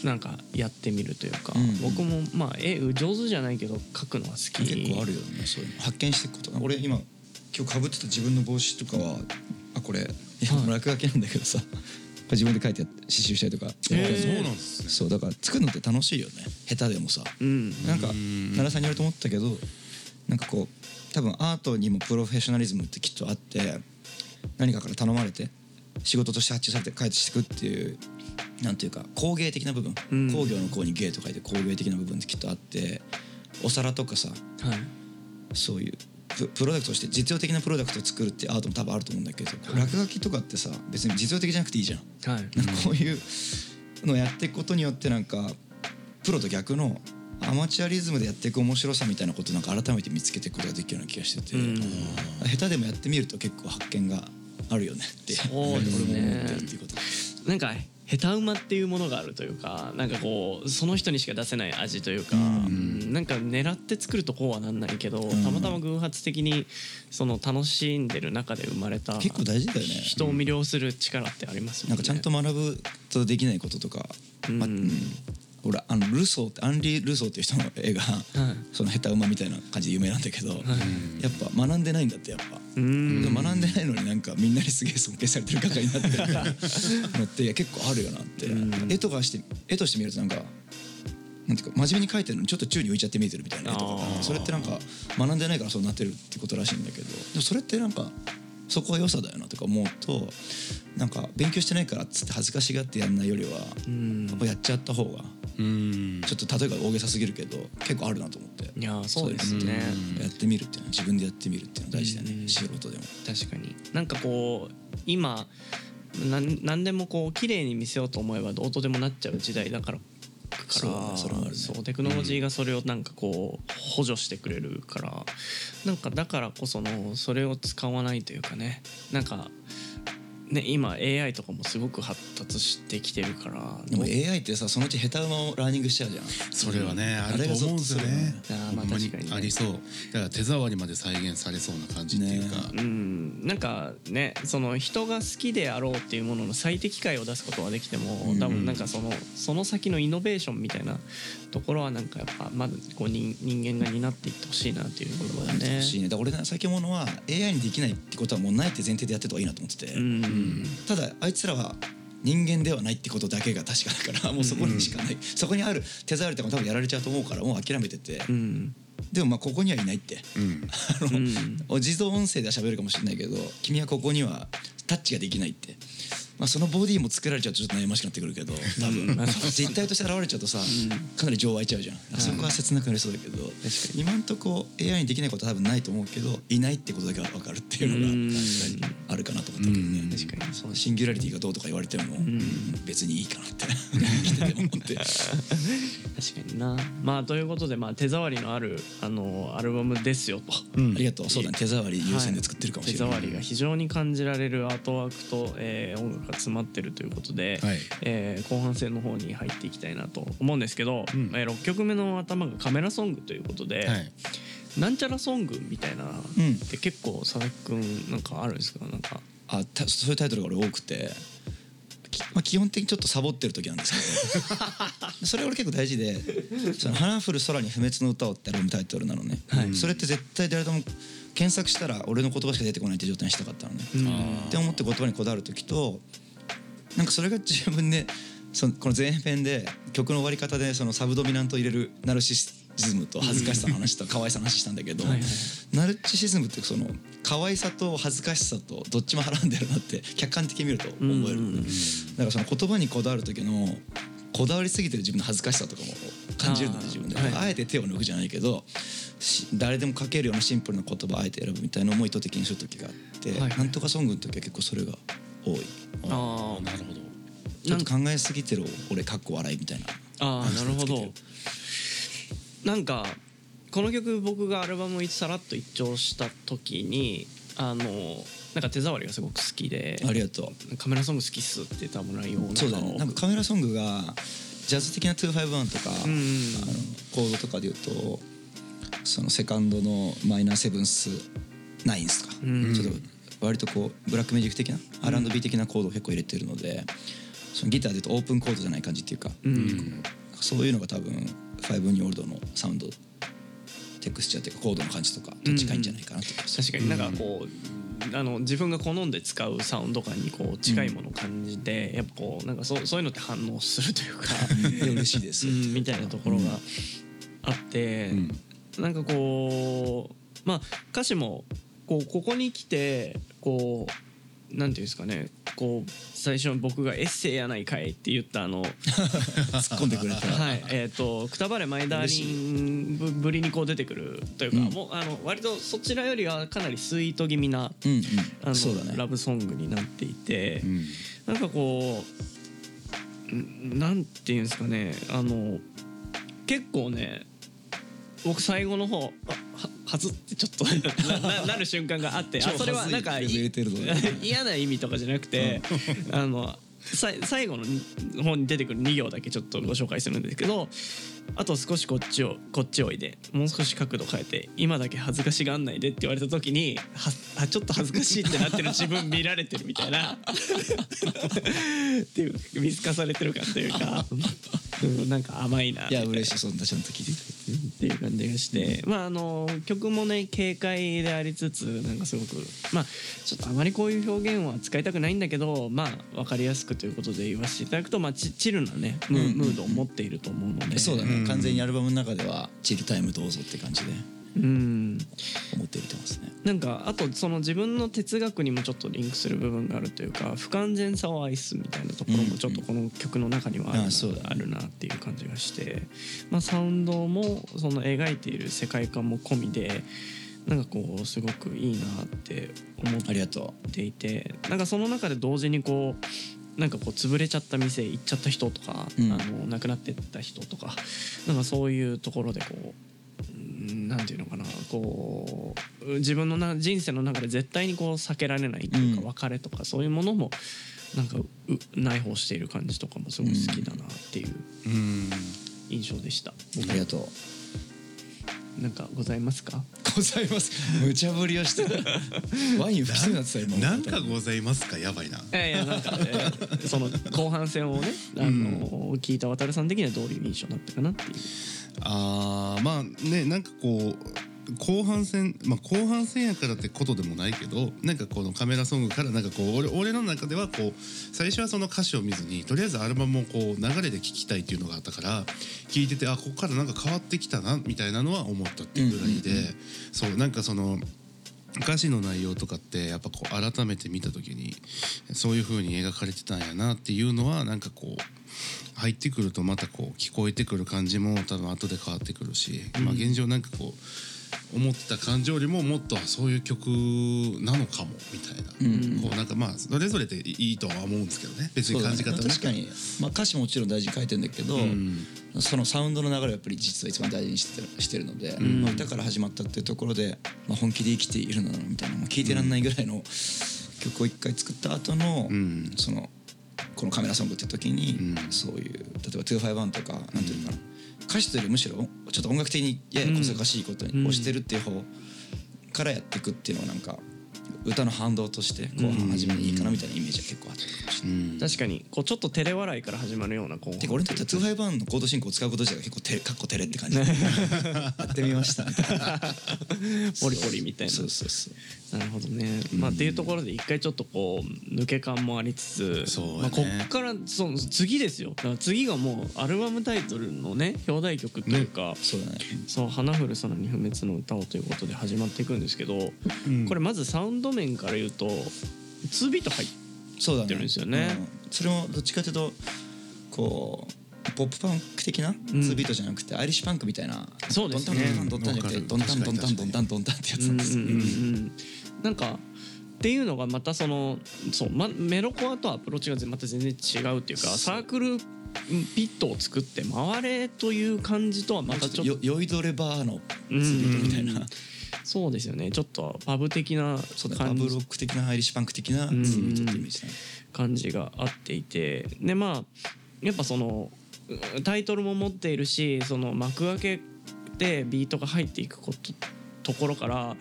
なんかやってみるというか、うんうん。僕もまあ絵上手じゃないけど描くのは好き。結構あるよねそういうの。発見していくこと。俺今今日かぶってた自分の帽子とかはあこれい。やはい落書きなんだけどさ自分で書いて刺繍したりとかそうなんですね。そうだから作るのって楽しいよね。下手でもさ。うん。なんかうん。奈良さんに言われると思ったけどなんかこう多分アートにもプロフェッショナリズムってきっとあって何かから頼まれて仕事として発注されて返していくっていうなんていうか工芸的な部分、うん。工業の工に芸と書いて工芸的な部分ってきっとあってお皿とかさはい。そういうププロダクトとして実用的なプロダクトを作るってアートも多分あると思うんだけど、落書きとかってさ別に実用的じゃなくていいじゃん。はい。こういうのをやっていくことによってなんかプロと逆のアマチュアリズムでやっていく面白さみたいなことをなんか改めて見つけていくことができるような気がしてて、うん。下手でもやってみると結構発見があるよねってそうですね。俺も思ってるっていうこと。なんか下手馬っていうものがあるというかなんかこうその人にしか出せない味というか、うん。うんなんか狙って作るとこうはなんないけど、ん。たまたま偶発的にその楽しんでる中で生まれた結構大事だよね。人を魅了する力ってありますもんね。なんかちゃんと学ぶとできないこととか、まうん。俺あのルソーってアンリー・ルソーっていう人の絵が、い。その下手馬みたいな感じで有名なんだけど、やっぱ学んでないんだってやっぱ。うん。学んでないのになんかみんなにすげえ尊敬されてる画家になって。るのって結構あるよなって、うん。絵とかして絵として見るとなんかなんていうか真面目に描いてるのにちょっと宙に浮いちゃって見えてるみたいな絵とかそれってなんか学んでないからそうなってるってことらしいんだけど。でもそれってなんかそこは良さだよなとか思うとなんか勉強してないからっつって恥ずかしがってやんないよりは、うんやっぱやっちゃった方がうんちょっと例えば大げさすぎるけど結構あるなと思っていやそうですね。やってみるっていうのは自分でやってみるっていうのは大事だね、うん仕事でも。確かになんかこう今なん何でもこう綺麗に見せようと思えばどうとでもなっちゃう時代だからからそうねそうテクノロジーがそれをなんかこう補助してくれるからなんかだからこそのそれを使わないというかね。なんかね今 AI とかもすごく発達してきてるからでも AI ってさそのうち下手馬をラーニングしちゃうじゃん。それはね、ああれがると思うんですよね。あーまあ確かにね。ありそう。だから手触りまで再現されそうな感じっていうか、うん、なんかねその人が好きであろうっていうものの最適解を出すことはできても多分なんかそのその先のイノベーションみたいなところはなんかやっぱまだこう人人間が担っていってほしいなっていうところだね。欲しいねだから俺ね最近思うのは AI にできないってことはもうないって前提でやってた方がいいなと思ってて、うんただあいつらは人間ではないってことだけが確かだからもうそこにしかない、そこにある手触りとかも多分やられちゃうと思うからもう諦めてて、うん。でもまあここにはいないって。うん。あの、うん。自動音声では喋るかもしれないけど君はここにはタッチができないって。まあ、そのボディも作られちゃうとちょっと悩ましくなってくるけど多分、実体として現れちゃうとさ、かなり情湧いちゃうじゃん、そこは切なくなりそうだけど今んとこ AI にできないことは多分ないと思うけどいないってことだけは分かるっていうのがあるかなと思ったけどね、確かに。そのシンギュラリティがどうとか言われても、別にいいかなって。生きてて思って。確かにな。まあということで、まあ、手触りのあるあのアルバムですよと。ありがとう。そうだね。手触り優先で作ってるかもしれない、手触りが非常に感じられるアートワークと、えー音楽が詰まってるということで、はい。えー後半戦の方に入っていきたいなと思うんですけど、ん。え6曲目の頭がカメラソングということで、はい。なんちゃらソングみたいな、んって結構佐々木くんなんかあるんですか？なんか。あたそういうタイトルが俺多くて、きまあ、基本的にちょっとサボってる時なんですけど。それ俺結構大事で「その花降る空に不滅の歌を」ってアルバムタイトルなのね、それって絶対誰とも検索したら俺の言葉しか出てこないって状態にしたかったのね。って思って言葉にこだわる時となんかそれが自分でそのこの前編で曲の終わり方でそのサブドミナントを入れるナルシシズムと恥ずかしさの話と可愛さの話したんだけどはいはい。ナルシシズムってその可愛さと恥ずかしさとどっちもはらんでるなって客観的に見ると思えるのね。だからその言葉にこだわる時のこだわりすぎてる自分の恥ずかしさとかも感じるのねあー。自分で、はい。あえて手を抜くじゃないけどし誰でも書けるようなシンプルな言葉をあえて選ぶみたいなのも意図的にする時があって、はいはい。なんとかソングの時は結構それが多い。あーなるほど。ちょっと考えすぎてる俺かっこ笑いみたいなあーなるほど。なんかこの曲僕がアルバムをさらっと一聴した時にあのなんか手触りがすごく好きでありがとカメラソング好きっすって多分内容うそうだね。なんかカメラソングがジャズ的な251とか、うん。あのコードとかで言うとそのセカンドのマイナーセブンスナインスとか、うん。ちょっと割とこうブラックミュージック的な R&B 的なコードを結構入れてるのでそのギターで言うとオープンコードじゃない感じっていうか、うん。そういうのが多分5ニオールドのサウンドテクスチャーっていうかコードの感じとかと近いんじゃないかなと思います、確かに。なんかこう、あの自分が好んで使うサウンド感にこう近いものを感じて、やっぱこうなんかそうそういうのって反応するというか、嬉しいです、うん、みたいなところがあって、なんかこうまあ歌詞もこうここに来てこうなんていうんですかね。こう最初僕が「エッセイやないかい」って言ったあの 突っ込んでくれた。はい。えっ、と「くたばれマイダーリン」ぶぶりにこう出てくるというか、うん。もうあの割とそちらよりはかなりスイート気味なうんうん。あの、ラブソングになっていて、うん。なんかこうんなんていうんですかね。あの結構ね僕最後の方あははずってちょっと。なななる瞬間があってあ超それはなんか 嫌な意味とかじゃなくて あのさ最後の方に出てくる2行だけちょっとご紹介するんですけどあと少しこっちをこっちおいでもう少し角度変えて今だけ恥ずかしがんないでって言われた時にはあちょっと恥ずかしいってなってる自分見られてるみたいな。っていう見透かされてる感というか、うん、なんか甘いないや嬉しいそんなちゃんと聞いていただいてっていう感じがして。まああの曲もね軽快でありつつなんかすごくまあちょっとあまりこういう表現は使いたくないんだけどまあ分かりやすくということで言わせていただくとまあチチルなねム,、うんうんうん。ムードを持っていると思うので。そうだね、うん。完全にアルバムの中ではチルタイムどうぞって感じでうん。思って入れてますね。なんかあとその自分の哲学にもちょっとリンクする部分があるというか不完全さを愛すみたいなところもちょっとこの曲の中にはあるな,、あるなっていう感じがして、まあ、サウンドもその描いている世界観も込みでなんかこうすごくいいなって思っていてなんかその中で同時にこうなんかこう潰れちゃった店行っちゃった人とか、うん。あの亡くなってった人とかなんかそういうところでこううんなんていうのかなこう自分のな人生の中で絶対にこう避けられないというか、うん。別れとかそういうものもなんかう内包している感じとかもすごい好きだなっていううん。印象でした。ありがとうなんかございますか？ございます。無茶ぶりをして ワイン複数になってた今。なんかございますか？やばいな。いやいやなんか、えーその後半戦をねあの、聞いた渡さん的にはどういう印象だったかなっていう。あーまあねなんかこう後半戦まあ後半戦やからってことでもないけどなんかこのカメラソングからなんかこう俺俺の中ではこう最初はその歌詞を見ずにとりあえずアルバムをこう流れで聴きたいっていうのがあったから聴いててあここからなんか変わってきたなみたいなのは思ったっていうぐらいで、うんうんそうなんかその歌詞の内容とかってやっぱこう改めて見た時にそういう風に描かれてたんやなっていうのはなんかこう入ってくるとまたこう聞こえてくる感じも多分後で変わってくるし、まあ現状なんかこう思ってた感情よりももっとそういう曲なのかもみたいな、うん。こうなんかまあそれぞれでいいとは思うんですけどね。別に感じ方はね確かに、まあ、歌詞ももちろん大事に書いてるんだけど、ん。そのサウンドの流れはやっぱり実は一番大事にしてるしてるので、ん。まあ、歌から始まったっていうところで、まあ、本気で生きているのみたいな、まあ、聞いてらんないぐらいの曲を一回作った後の、ん。そのこのカメラソングって時に、うん。そういう例えば251とかなんていうのかな、歌詞というよりむしろちょっと音楽的にややこそかしいことにうん押してるっていう方からやっていくっていうのはなんか歌の反動として後半始めにいいかなみたいなイメージは結構あった。かもしれない。うん。確かにこうちょっと照れ笑いから始まるような後半。てか俺にとっては251のコード進行を使うこと自体が結構てかっこ照れって感じ。やってみました。みたいなポリポリみたいな。そうそうそうなるほどね、まあっていうところで一回ちょっとこう抜け感もありつつそうだね。まあ、こっからその次ですよ。だから次がもうアルバムタイトルのね表題曲というか、そうだね。そう花降る空に不滅の歌をということで始まっていくんですけど、うん。これまずサウンド面から言うと2ビート入ってるんですよね。うん。それもどっちかというとこうポップパンク的な2ビートじゃなくてアイリッシュパンクみたいな。そうですね。ドンタンドンタンドンタンドンタンドンタンドンタンドンタンってやつなんですよ。うんうんうんうんなんかっていうのがまたそのそう、ま、メロコアとアプローチがまた全然違うっていうかサークルピットを作って回れという感じとはまたちょっとよ酔いどれバーの2ビートみたいな。そうですよね。ちょっとパブ的なそうパブロック的なアイリッシュパンク的な2ビートってイメージだね。感じがあっていて。でまあやっぱそのうタイトルも持っているしその幕開けでビートが入っていくことところから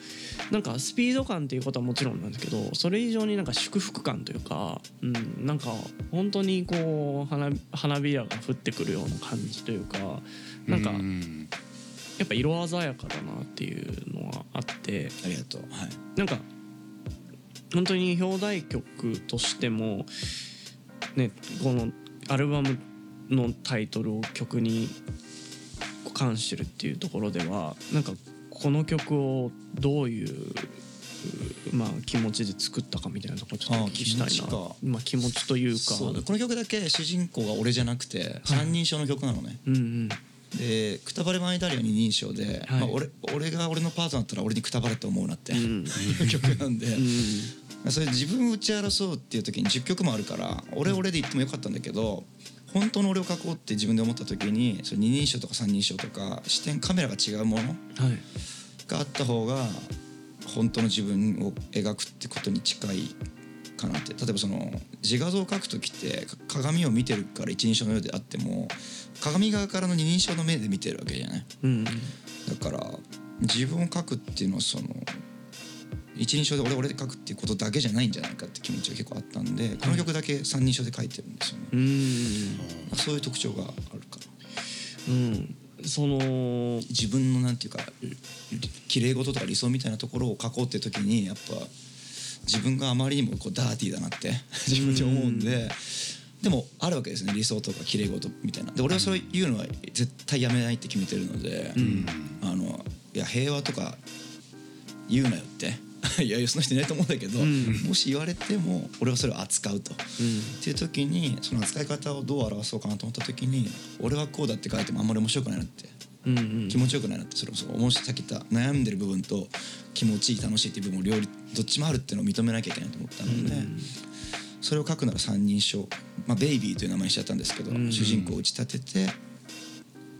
なんかスピード感っていうことはもちろんなんですけどそれ以上になんか祝福感というか、うん、なんか本当にこう花花びらが降ってくるような感じというかなんかうん。やっぱ色鮮やかだなっていうのはあってありがとう。はい。なんか本当に表題曲としてもねこのアルバムのタイトルを曲に関してるっていうところではなんかこの曲をどういううまあ気持ちで作ったかみたいなところちょっとお聞きしたいあ気持まあ気持ちというか。そうだこの曲だけ主人公が俺じゃなくて三人称の曲なのね。うんうん。で「くたばれマイダリア」二人称で、はい。まあ、俺俺が俺のパートナーだったら俺にくたばれって思うなって、うんいう曲なんで、うんそれ自分を打ち争うっていう時に10曲もあるから俺は俺で言ってもよかったんだけど本当の俺を描こうって自分で思った時にそれ二人称とか三人称とか視点カメラが違うものはい。があった方が本当の自分を描くってことに近いかなって。例えばその自画像を描く時ってか鏡を見てるから一人称のようであっても鏡側からの二人称の目で見てるわけじゃない。うん。だから自分を描くっていうのはその一人称で俺俺で描くっていうことだけじゃないんじゃないかって気持ちが結構あったんでこの曲だけ三人称で書いてるんですよね、うん。そういう特徴があるかなうん。その自分のなんていうか綺麗事とか理想みたいなところを書こうっていう時にやっぱ自分があまりにもこうダーティーだなって 自分で思うんででもあるわけですね。理想とか綺麗事みたいな。で俺はそれ言うのは絶対やめないって決めてるので、あのいや平和とか言うなよって いやいやその人いないと思うんだけど、ん。もし言われても俺はそれを扱うと。っていう時にその扱い方をどう表そうかなと思った時に俺はこうだって書いてもあんまり面白くないなってうんうん。気持ちよくないなってそれこそ面白さっき言った悩んでる部分と気持ちいい楽しいっていう部分を両立どっちもあるっていうのを認めなきゃいけないと思ったので、それを書くなら三人称、まあ、ベイビーという名前にしちゃったんですけど、うん。主人公を打ち立てて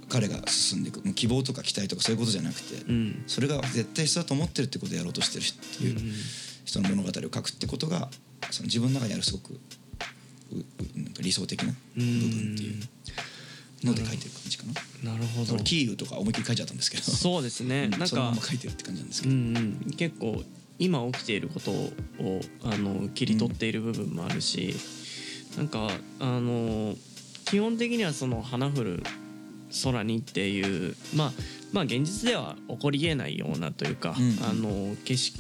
彼が進んでいく希望とか期待とかそういうことじゃなくて、うん。それが絶対必要だと思ってるってことをやろうとしてる人っていう人の物語を書くってことがその自分の中にあるすごくううなんか理想的な部分っていうので書いてる感じかな。なるほど。俺キーウとか思いっきり書いちゃったんですけど。そうですね、うん。なんかそのまま書いてるって感じなんですけうど、んうん、結構今起きていることをあの切り取っている部分もあるし、なんかあの基本的にはその花降る空にっていうまあまあ現実では起こりえないようなというか、うんあの景色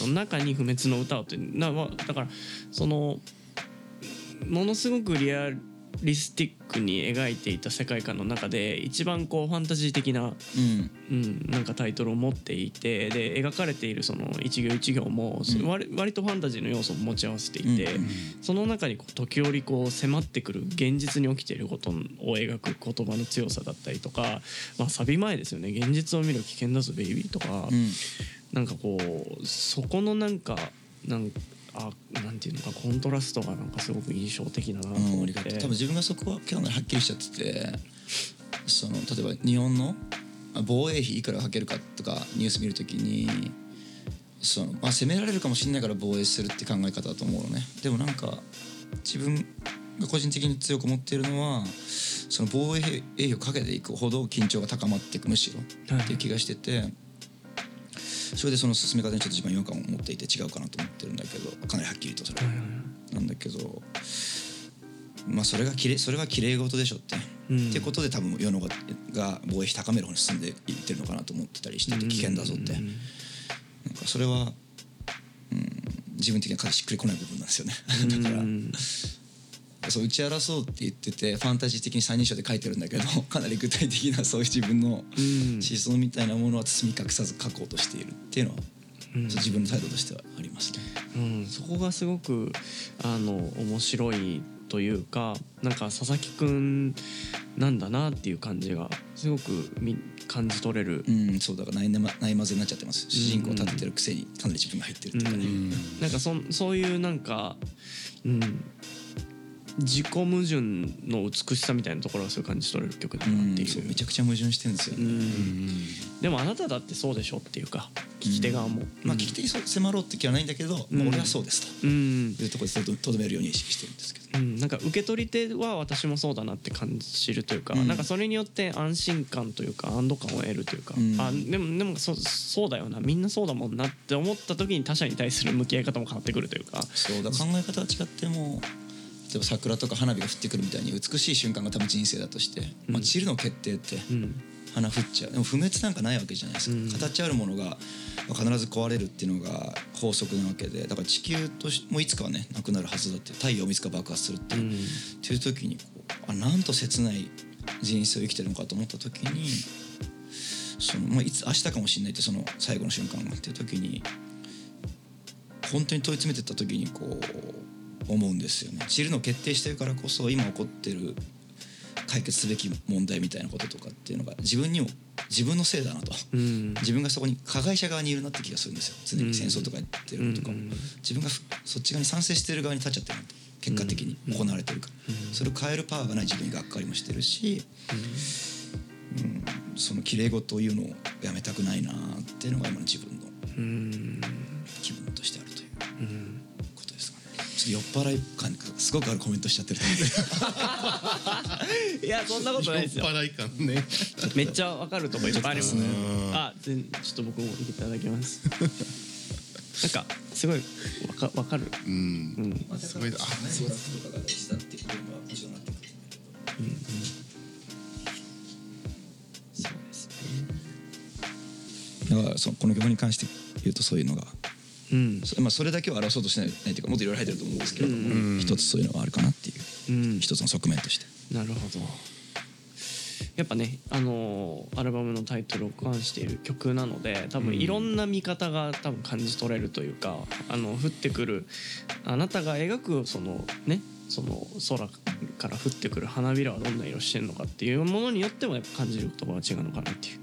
の中に不滅の歌をってなまあだからそのものすごくリアリスティックに描いていた世界観の中で一番こうファンタジー的なうん。うん、なんかタイトルを持っていてで描かれているその一行一行も、うん。割割とファンタジーの要素を持ち合わせていて、うんうんその中にこう時折こう迫ってくる現実に起きていることを描く言葉の強さだったりとか、まあ、サビ前ですよね「現実を見る危険だぞベイビー」とか、うん。なんかこうそこのなんかなんあなんていうのかコントラストがなんかすごく印象的だなと、思って。ありがとう多分自分がそこは結構はっきりしちゃっててその例えば日本のあ防衛費いくらかけるかとかニュース見るときにその、まあ、攻められるかもしれないから防衛するって考え方だと思うのね。でもなんか自分が個人的に強く思っているのはその防衛費をかけていくほど緊張が高まっていくむしろ。はいっていう気がしてて。それでその進め方にちょっと自分は違和感を持っていて違うかなと思ってるんだけどかなりはっきりとそれは。なんだけどまあそれがきれそれは綺麗事でしょって、うん。ってことで多分世の中が防衛費高める方に進んでいってるのかなと思ってたりしてて危険だぞって、うん。なんかそれは、うん、自分的にはかなりしっくりこない部分なんですよね。だから、うんそう打ち争うって言っててファンタジー的に三人称で書いてるんだけど かなり具体的なそういう自分のうん。思想みたいなものは包み隠さず書こうとしているっていうのは、うん。自分の態度としてはありますね。うん、そこがすごくあの面白いというかなんか佐々木くんなんだなっていう感じがすごくみ感じ取れる、うん、そうだからないまないまぜになっちゃってます。主人公を立ててるくせにかなり自分が入ってるっていうかね、うん。なんかそそういうなんか、うん、自己矛盾の美しさみたいなところがすごい感じ取れる曲だうなっていう。うめちゃくちゃ矛盾してるんですようね、ん。でもあなただってそうでしょっていうか聞き手側も、まあ聞き手にそう迫ろうって気はないんだけど、まあ俺はそうですと。うん。いうところでとどめるように意識してるんですけど。うん、なんか受け取り手は私もそうだなって感じるというか、うん。なんかそれによって安心感というか安堵感を得るというか、うん。あでもでもそそうだよな。みんなそうだもんなって思った時に他者に対する向き合い方も変わってくるというか。そうだ考え方が違っても例えば桜とか花火が降ってくるみたいに美しい瞬間が多分人生だとして、まあ、散るの決定ってうん。花降っちゃう。でも不滅なんかないわけじゃないですか、うん。形あるものが必ず壊れるっていうのが法則なわけでだから地球としもいつかはねなくなるはずだって太陽もいつか爆発するっていう、うん。っていう時にこうあなんと切ない人生を生きてるのかと思った時にその、まあ、いつ明日かもしれないってその最後の瞬間がっていう時に本当に問い詰めてった時にこう思うんですよね。散るのを決定してるからこそ今起こってる解決すべき問題みたいなこととかっていうのが自分にも自分のせいだなと。うん。自分がそこに加害者側にいるなって気がするんですよ。常に戦争とかやってるのとかも、うん自分がふそっち側に賛成してる側に立っちゃってるなって結果的に行われてるから、それを変えるパワーがない自分にがっかりもしてるし、うん。その綺麗事を言うのをやめたくないなっていうのが今の自分のうん。気分としてあるちょっと酔っ払い感がすごくあるコメントしちゃってると思う。ん でいやそんなことないですよ。酔っ払い感ね。めっちゃわかるとこいっぱいありますね。うん。あ全ちょっと僕もいただきます。なんかすごいわかわかる？うん。うん。すごいなあそうだとかが大事だっていう。のはもちろんなってくるんそうですね。だからそのこの曲に関して言うとそういうのがうん。そ,、まあ、それだけを表そうとしないないというかもっといろいろ入ってると思うんですけれども、ん。一つそういうのがあるかなっていううん。一つの側面として。なるほど。やっぱねあのーアルバムのタイトルを冠している曲なので多分いろんな見方が多分感じ取れるというか、あの降ってくるあなたが描くそのねその空から降ってくる花びらはどんな色してるのかっていうものによってもやっぱ感じる言葉が違うのかなっていう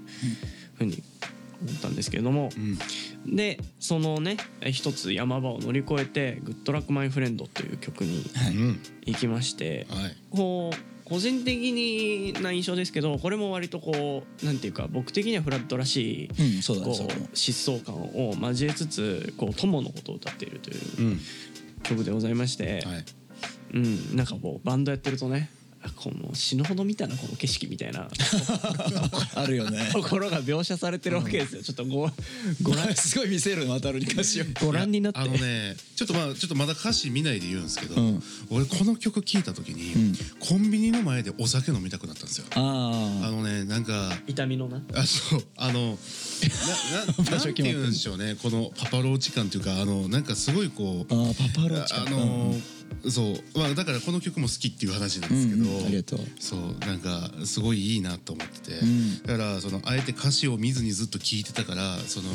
ふうに思ったんですけれども、うん。でそのね一つ山場を乗り越えて「グッドラックマイフレンド」という曲にうん行きまして、はい。こう個人的にな印象ですけどこれも割とこうなんていうか僕的にはフラットらしいうんそうこそう疾走感を交えつつこう友のことを歌っているといううん。曲でございまして、はい。うん、なんかこうバンドやってるとねあこの死ぬほど見たなこの景色みたいな。あるよね。ところが描写されてるわけですよ。ちょっとごご覧。すごい見せるの渡るに歌詞をご覧になって。あのねちょっとまあちょっとまだ歌詞見ないで言うんですけど、うん。俺この曲聴いた時に、ん。コンビニの前でお酒飲みたくなったんですよ。ああのねなんか痛みのな。あそうあのなな 場なんて言うんでしょうねこのパパローチ感というかあのなんかすごいこうあパパローチかあのそう、まあ、だからこの曲も好きっていう話なんですけど、うん。うんありがとう。そうなんかすごいいいなと思ってて、ん。だからそのあえて歌詞を見ずにずっと聴いてたからその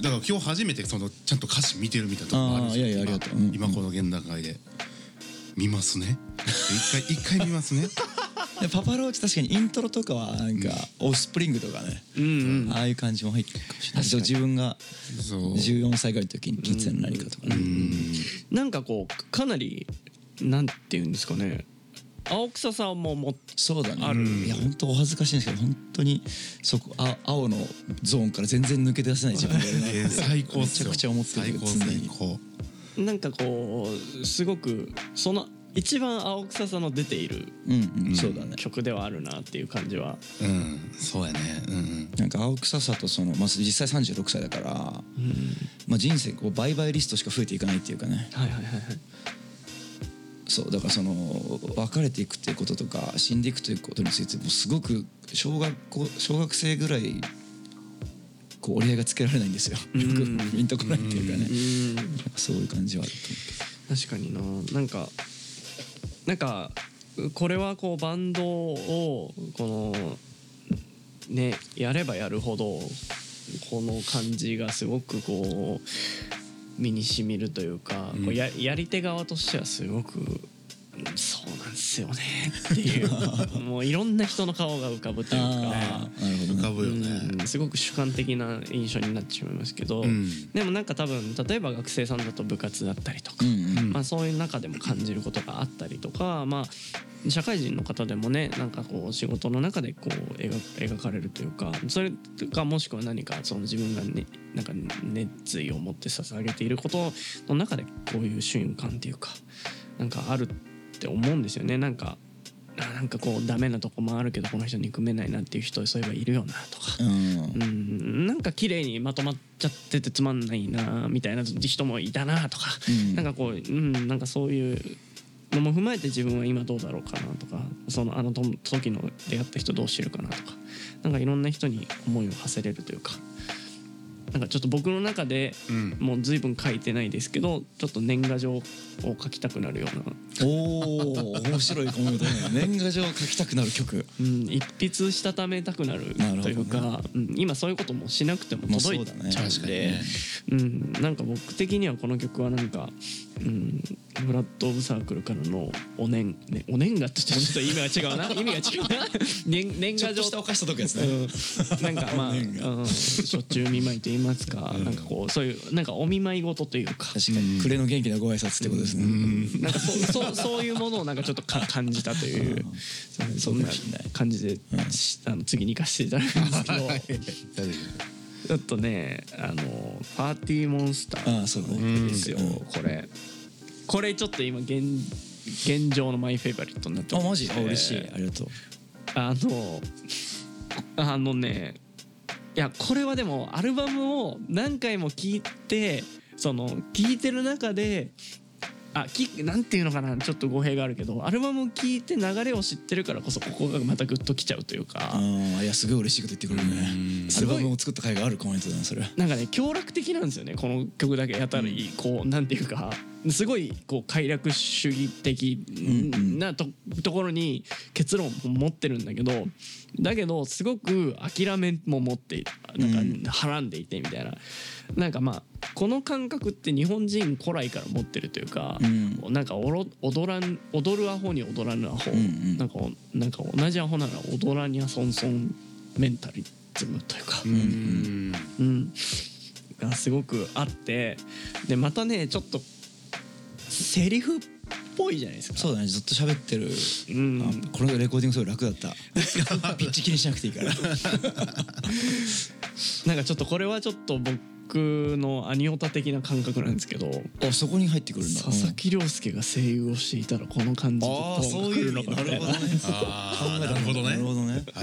だから今日初めてそのちゃんと歌詞見てるみたいなところもあるんですよあーいやいやありがとう。うん。今今この現段階で。見ますね。一回一回見ますね。で パパローチ確かにイントロとかはなんかオフスプリングとかね。うんうん。ああいう感じも入ってるかもしれない。そう自分がそう。14歳ぐらいの時に聞いてたの何かとかね。なんかこうかなりなんていうんですかね。青臭さももそうだね。ある。いや本当お恥ずかしいんですけど本当にそこあ青のゾーンから全然抜け出せない自分がいるな最高っすよ。めちゃくちゃ思ってる最高常に。最高なんかこうすごくその一番青臭さの出ているうんうん。そうだね。曲ではあるなっていう感じは、うんそうやね。うんうん。なんか青臭さとその、まあ、実際36歳だから、まあ、人生こう倍々リストしか増えていかないっていうかね。はいはいはいはい。そうだからその別れていくっていうこととか死んでいくということについてもうすごく小学校小学生ぐらいこう折り合いがつけられないんですよ。よくピンとこないっていうかね。うん。そういう感じはあると確かにな。なんかなんかこれはこうバンドをこのねやればやるほどこの感じがすごくこう身にしみるというか、こうややり手側としてはすごくなんですよね。っていう。もういろんな人の顔が浮かぶというか。ああなるほど浮ねかぶよね。うんすごく主観的な印象になってしまいますけど、ん。でもなんか多分例えば学生さんだと部活だったりとか、うんうん。まあ、そういう中でも感じることがあったりとか、まあ、社会人の方でもねなんかこう仕事の中でこう描描かれるというかそれかもしくは何かその自分が、ね、なんか熱意を持って捧げていることの中でこういう瞬間っていうかなんかあるって思うんですよね。なんか。あなんかこうダメなとこもあるけどこの人憎めないなっていう人そういえばいるよなとか、うん。うん、なんか綺麗にまとまっちゃっててつまんないなみたいな人もいたなとか、うん。なんかこう、うん、なんかそういうのも踏まえて自分は今どうだろうかなとか。そのあのと時の出会った人どうしてるかなとか。なんかいろんな人に思いを馳せれるというかなんかちょっと僕の中でうん。もう随分書いてないですけどちょっと年賀状を書きたくなるような。おお面白いコメントね。年賀状を書きたくなる曲。うん、一筆したためたくなるというか、うん、今そういうこともしなくてもまあ届いちゃうんで、確かにね。うん、なんか僕的にはこの曲はなんか、うん、ブラッド・オブ・サークルからのお年、ね、お年賀ってちょっと意味が違うな。意味が違うな。年年賀状。ちょっとしたお菓子届くやつね。うん、なんかまあ、うん、しょっちゅう見舞いと言いますか、なんかこうそういうなんかお見舞い事というか。確かに。暮れの元気なご挨拶ってことですね。なんかそそうそういうものをなんかちょっとか感じたという。そんな感じで、しあの次に行かせていただくんですけど。ちょっとねあのパーティーモンスター。ですよ、これこれちょっと今現現状のマイフェイバリットになってあマジ？あ嬉しい。ありがとう。あのあのねいやこれはでもアルバムを何回も聴いてその聴いてる中であきなんていうのかなちょっと語弊があるけどアルバムを聴いて流れを知ってるからこそここがまたグッときちゃうというか。ああいやすごい嬉しいこと言ってくれるね。アルバムを作った甲斐があるコメントだなそれ。なんかね協力的なんですよねこの曲だけやたりこうなんていうかすごいこう快楽主義的なとところに結論を持ってるんだけどだけどすごく諦めも持っていなんかはらんでいてみたいな。なんかまあこの感覚って日本人古来から持ってるというか、うん。なんかおろ踊らん踊るアホに踊らぬアホ、んうん。なんかなんか同じアホなら踊らにゃそんそんメンタルズムというか、うん。うん、がすごくあって。でまたねちょっとセリフっぽいじゃないですか。そうだねずっと喋ってる、うん。あこれレコーディングすごい楽だった。ピッチ気にしなくていいから。なんかちょっとこれはちょっと僕のアニオタ的な感覚なんですけどあそこに入ってくるんだ。佐々木亮介が声優をしていたらこの感じでああそういうのか。ななるほどねああなるほどね。なるほどね。はいはいはいはい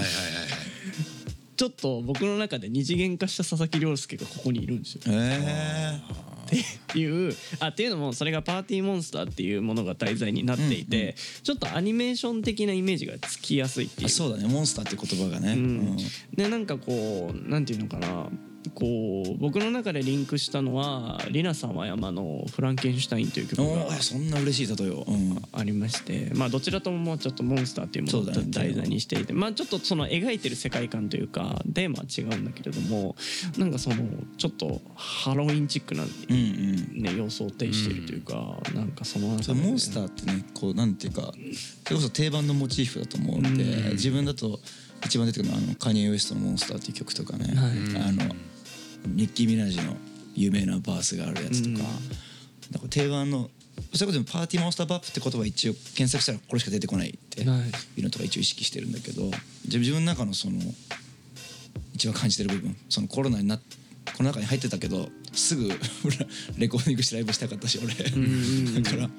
ちょっと僕の中で二次元化した佐々木亮介がここにいるんですよ。えっていうあっていうのもそれがパーティーモンスターっていうものが題材になっていて、うんうんちょっとアニメーション的なイメージがつきやすいっていう。そうだね。モンスターって言葉がね、うんうん。でなんかこうなんていうのかなこう僕の中でリンクしたのはリナ様山の「フランケンシュタイン」という曲おがーそんな嬉しい例えを、うん。ありましてまあどちらとももうちょっとモンスターっていうものを題材にしていてまあちょっとその描いてる世界観というかテーマは違うんだけれどもなんかそのちょっとハロウィンチックな、うんうん。ね、要素を呈しているというか、なんかそのモンスターってねこうなんていうかそれこそ定番のモチーフだと思うんで、うん。自分だと一番出てくるのはあのカニエ・ウエストの「モンスター」っていう曲とかね、はい。あのニッキー・ミナージの有名なバースがあるやつとか,、うん。だから定番のそれこそパーティーモンスターバップって言葉は一応検索したらこれしか出てこないってはいいうのとか一応意識してるんだけど自自分の中のその一番感じてる部分そのコロナになっこの中に入ってたけどすぐ レコーディングしてライブしたかったし俺、だからあ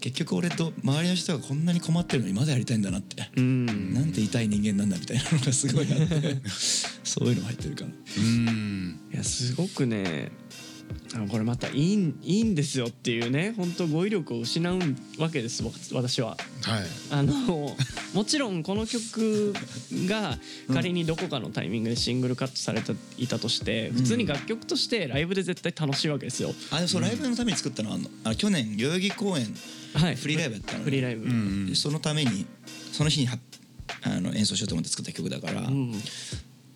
結局俺と周りの人がこんなに困ってるのにまだやりたいんだなって、うん。なんて痛い人間なんだみたいなのがすごいあって。そういうのも入ってるからうん。いやすごくねこれまたいいんいいんですよっていうね本当語彙力を失うわけですわ私は。はい。あのもちろんこの曲が仮にどこかのタイミングでシングルカットされていたとして普通に楽曲としてライブで絶対楽しいわけですよ。あでもそうライブのために作ったのはあのあの去年代々木公園はい、フリーライブやったのね。フリーライブ、うん。でそのためにその日にはあの演奏しようと思って作った曲だから、うん。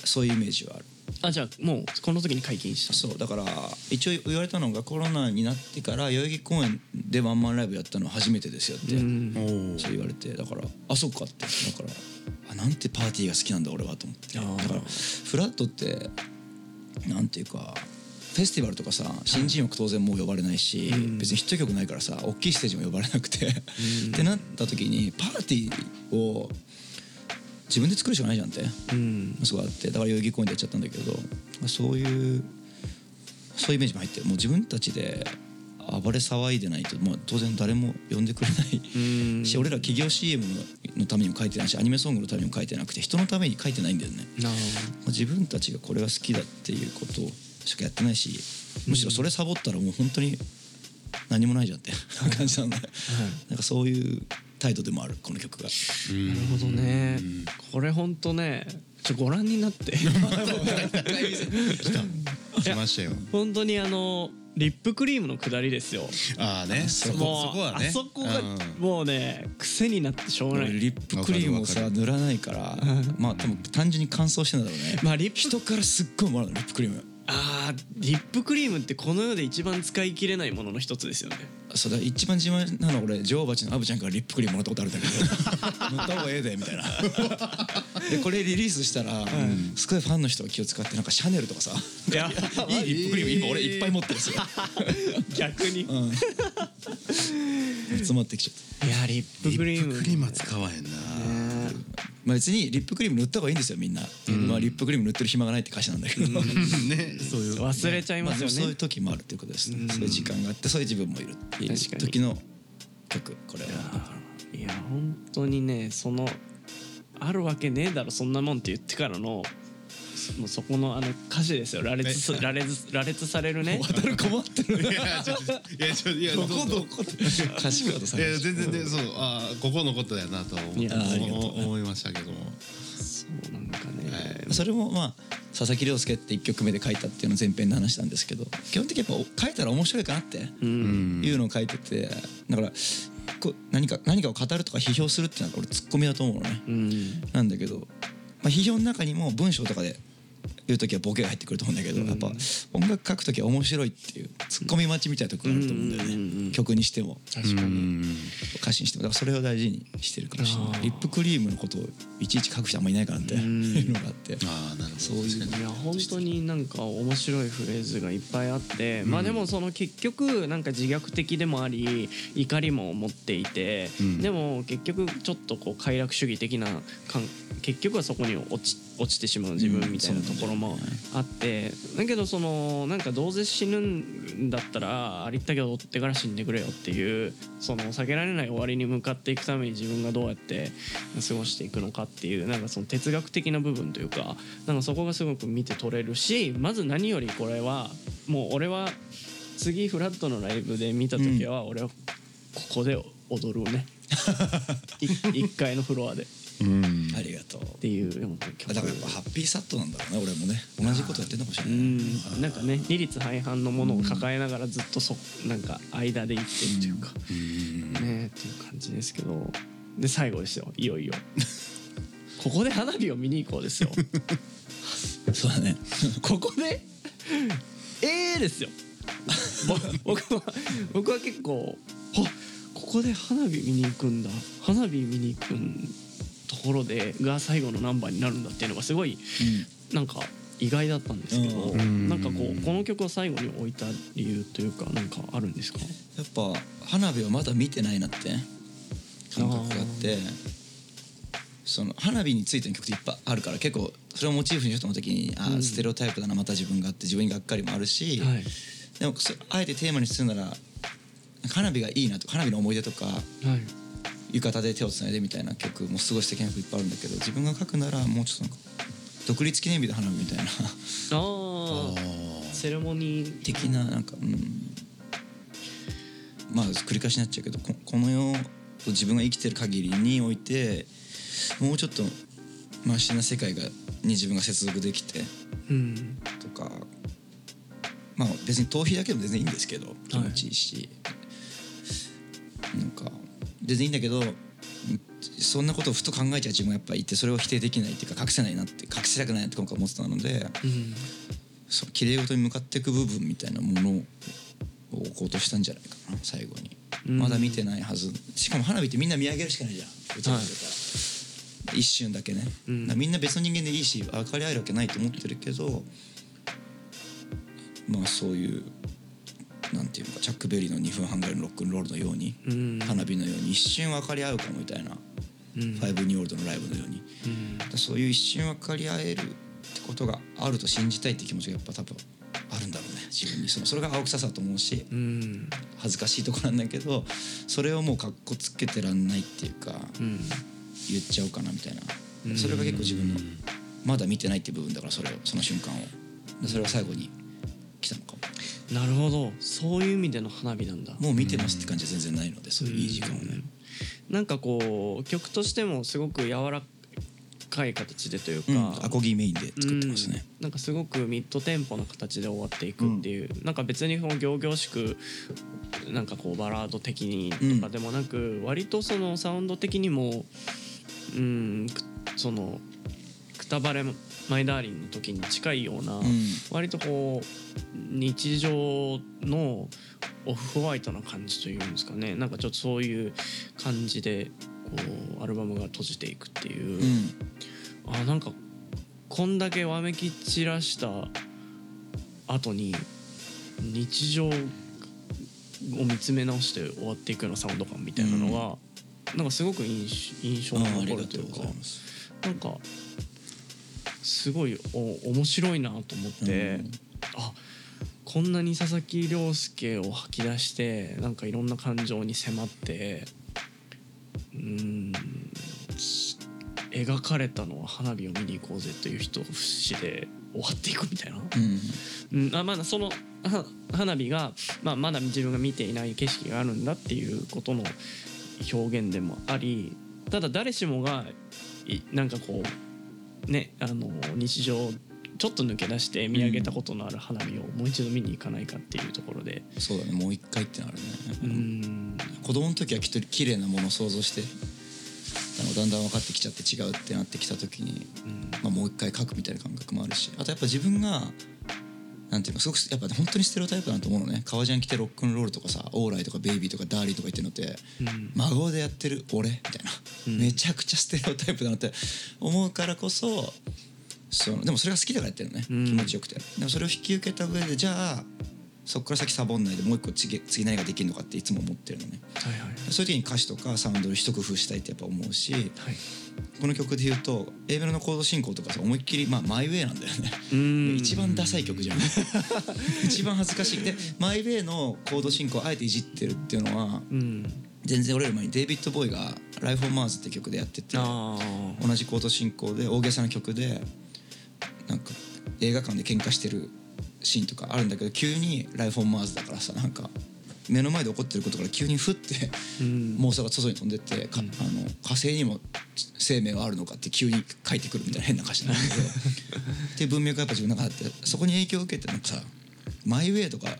そういうイメージはあるあじゃあもうこの時に解禁したそうだから一応言われたのがコロナになってから代々木公園でワンマンライブやったのは初めてですよって、そう言われてだからあそっかって。だからあなんてパーティーが好きなんだ俺はと思って。だからフラットってなんていうかフェスティバルとかさ新人枠当然もう呼ばれないし、うん。別にヒット曲ないからさ大きいステージも呼ばれなくて、ってなった時にパーティーを自分で作るしかないじゃんって。うん。すごいあってだから代々木公園でやっちゃったんだけどそういうそういうイメージも入ってる。もう自分たちで暴れ騒いでないと、まあ、当然誰も呼んでくれない。うん。し俺ら企業 CM のためにも書いてないしアニメソングのためにも書いてなくて人のために書いてないんだよね、まあ自分たちがこれが好きだっていうことしかやってないしむしろそれサボったらもう本当に何もないじゃんって 感じなんで、なんかそういう態度でもあるこの曲が。なるほどね。これほんとねちょご覧になって。来ましたよ。本当にあのリップクリームの下りですよ。ああね。そこはね。あそこがうん。もうね癖になってしょうがない。俺リップクリームをさ塗らないから。まあ多分単純に乾燥してんだろうね。まあリップ人からすっごいもらうのリップクリームあーリップクリームってこの世で一番使い切れないものの一つですよね。そうだ一番自慢なのは俺女王蜂のアブちゃんからリップクリームもらったことあるんだけど 塗った方がええでみたいな。でこれリリースしたら、すごいファンの人が気を使ってなんかシャネルとかさ。いや いいリップクリーム今俺いっぱい持ってるんですよ、逆に。いうん、集まってきちゃっやリップクリーム。リップクリームは使わへんな。ねた、まあ、別にリップクリーム塗った方がいいんですよみんな、まあ、リップクリーム塗ってる暇がないって歌詞なんだけど、ね。そういう。忘れちゃいますよね。そういう時もあるっていうことですね、うん。そういう時間があってそういう自分もいるっていう時の曲これは。いや本当にねそのあるわけねえだろそんなもんって言ってからのそもうそこのあの歌詞ですよ。羅列す 羅列羅列されるね。渡る困ってるいやちょっといやいやどこどこって。歌詞カードさいや全然ねそうああここのことやなとは思いましたけども。そうなんかね、はい。それもまあ佐々木亮介って1曲目で書いたっていうのを前編で話したんですけど基本的にやっぱ書いたら面白いかなっていうのを書いててだからこう何か何かを語るとか批評するっていうのは俺ツッコミだと思うのね。うん。なんだけど、まあ、批評の中にも文章とかで言う時はボケが入ってくると思うんだけど、うん。やっぱ音楽書く時は面白いっていうツッコミ待ちみたいなところがあると思うんだよね、うんうんうんうん。曲にしても。確かに、うん歌詞にしても。だからそれを大事にしてるかもしれないリップクリームのことをいちいち書く人あんまいないからってうん。いうのがあって。ああなるほど。そういう。いや本当になんか面白いフレーズがいっぱいあって、まあでもその結局なんか自虐的でもあり怒りも持っていて、うん。でも結局ちょっとこう快楽主義的な感結局はそこに落ち落ちてしまう自分みたいなところもあって、だけどそのなんかどうせ死ぬんだったらありったけど追ってから死んでくれよっていうその避けられない終わりに向かっていくために自分がどうやって過ごしていくのかっていうなんかその哲学的な部分というかなんかそこがすごく見て取れるしまず何よりこれはもう俺は次フラットのライブで見た時は俺はここで踊るね。い一階のフロアで。っうん。ありがとう。ていうような曲。だからやっぱハッピーサットなんだろうね。俺もね。同じことやってんのかもしれうない。ん。なんかね二律背反のものを抱えながらずっとそなんか間で生きてるというか、うん。ねっていう感じですけど。で最後ですよ。いよいよ。ここで花火を見に行こうですよ。そうだね。ここで？ええですよ。ぼ僕は僕は結構あここで花火見に行くんだ。花火見に行くところでが最後のナンバーになるんだっていうのがすごいなんか意外だったんですけど、うん。なんかこうこの曲を最後に置いた理由というかなんかあるんですか？やっぱ花火をまだ見てないなって感覚があってその花火についての曲っていっぱいあるから結構それをモチーフにしようと思った時にあうん。ーステレオタイプだなまた自分があって自分にがっかりもあるし、はい。でもそあえてテーマにするなら花火がいいなとか花火の思い出とかはい浴衣で手をつないでみたいな曲もすごい素敵な曲いっぱいあるんだけど自分が書くならもうちょっと独立記念日の花火みたいな。ああセレモニー的な。なんかうん。まあ繰り返しになっちゃうけどここの世と自分が生きてる限りにおいてもうちょっとマシな世界がに自分が接続できてうん。とかまあ別に逃避だけでも全然いいんですけど気持ちいいし、なんか全然いいんだけどうんそんなことをふと考えちゃう自分がやっぱいてそれを否定できないっていうか隠せないなって隠したくないなって今回思ってたのでうん。その綺麗事に向かっていく部分みたいなものを置こうとしたんじゃないかな最後に、うん。まだ見てないはず。しかも花火ってみんな見上げるしかないじゃん打ち上げてたら一瞬だけね、うん。みんな別の人間でいいし分かり合えるわけないと思ってるけどまあそういうなんていうのかチャック・ベリーの2分半ぐらいのロックンロールのように、うん。花火のように一瞬分かり合うかもみたいな、うん。ファイブニューオールドのライブのように。うん。そういう一瞬分かり合えるってことがあると信じたいって気持ちがやっぱ多分あるんだろうね自分に。そのそれが青臭さだと思うしうん。恥ずかしいとこなんだけどそれをもうかっこつけてらんないっていうかうん。言っちゃおうかなみたいな。うん。それが結構自分のまだ見てないって部分だからそれをその瞬間を。でそれが最後に来たのかもなるほど。そういう意味での花火なんだ。もう見てますって感じは全然ないのでそういういい時間をね。なんかこう曲としてもすごく柔らかい形でというか、うん。アコギメインで作ってますね。うん。なんかすごくミッドテンポな形で終わっていくっていう、なんか別にこう仰々しくなんかこうバラード的にとかでもなく、割とそのサウンド的にもうんくその「くたばれマイダーリン」の時に近いような、うん。割とこう日常のオフホワイトな感じというんですかね。なんかちょっとそういう感じでこうアルバムが閉じていくっていう。うん。あなんかこんだけわめき散らした後に日常を見つめ直して終わっていくようなサウンド感みたいなのが、なんかすごく印印象が残るというか。なんかすごいお面白いなと思って、うん。あこんなに佐々木亮介を吐き出してなんかいろんな感情に迫ってうん描かれたのは花火を見に行こうぜという人節で終わっていくみたいな、うん。うん、あまだそのは花火が、まあ、まだ自分が見ていない景色があるんだっていうことの表現でもありただ誰しもがいなんかこうねあの日常をちょっと抜け出して見上げたことのある花火をもう一度見に行かないかっていうところで。そうだねもう一回ってなるね。うん。子供の時はきっと綺麗なものを想像してあのだんだん分かってきちゃって違うってなってきた時に、うん。まあ、もう一回書くみたいな感覚もあるしあとやっぱ自分がなんていうのすごくやっぱね本当にステレオタイプだなと思うのね。革ジャン着てロックンロールとかさオーライとかベイビーとかダーリーとか言ってるのってうん。孫でやってる俺みたいな。うん。めちゃくちゃステレオタイプだなって思うからこそそのでもそれが好きだからやってるのね、うん。気持ちよくて。でもそれを引き受けた上でじゃあそこから先サボんないでもう一個次次何ができるのかっていつも思ってるのね。はいはい。そういう時に歌詞とかサウンドを一工夫したいってやっぱ思うしはいこの曲で言うと A メロのコード進行とかさ思いっきり、まあ、マイウェイなんだよね。うん。一番ダサい曲じゃん。一番恥ずかしい。でマイウェイのコード進行をあえていじってるっていうのはうん全然俺より前にデイビッド・ボーイが「ライフ・オン・マーズ」って曲でやってて同じコード進行で大げさな曲でなんか映画館で喧嘩してるシーンとかあるんだけど急に「ライフ・オン・マーズ」だからさなんか目の前で起こってることから急にふってうん。妄想が外に飛んでってか、あの火星にも生命はあるのかって急に書いてくるみたいな変な歌詞なんだけど。っていう文脈がやっぱ自分の中であってそこに影響を受けてなんかさ「マイ・ウェイ」とか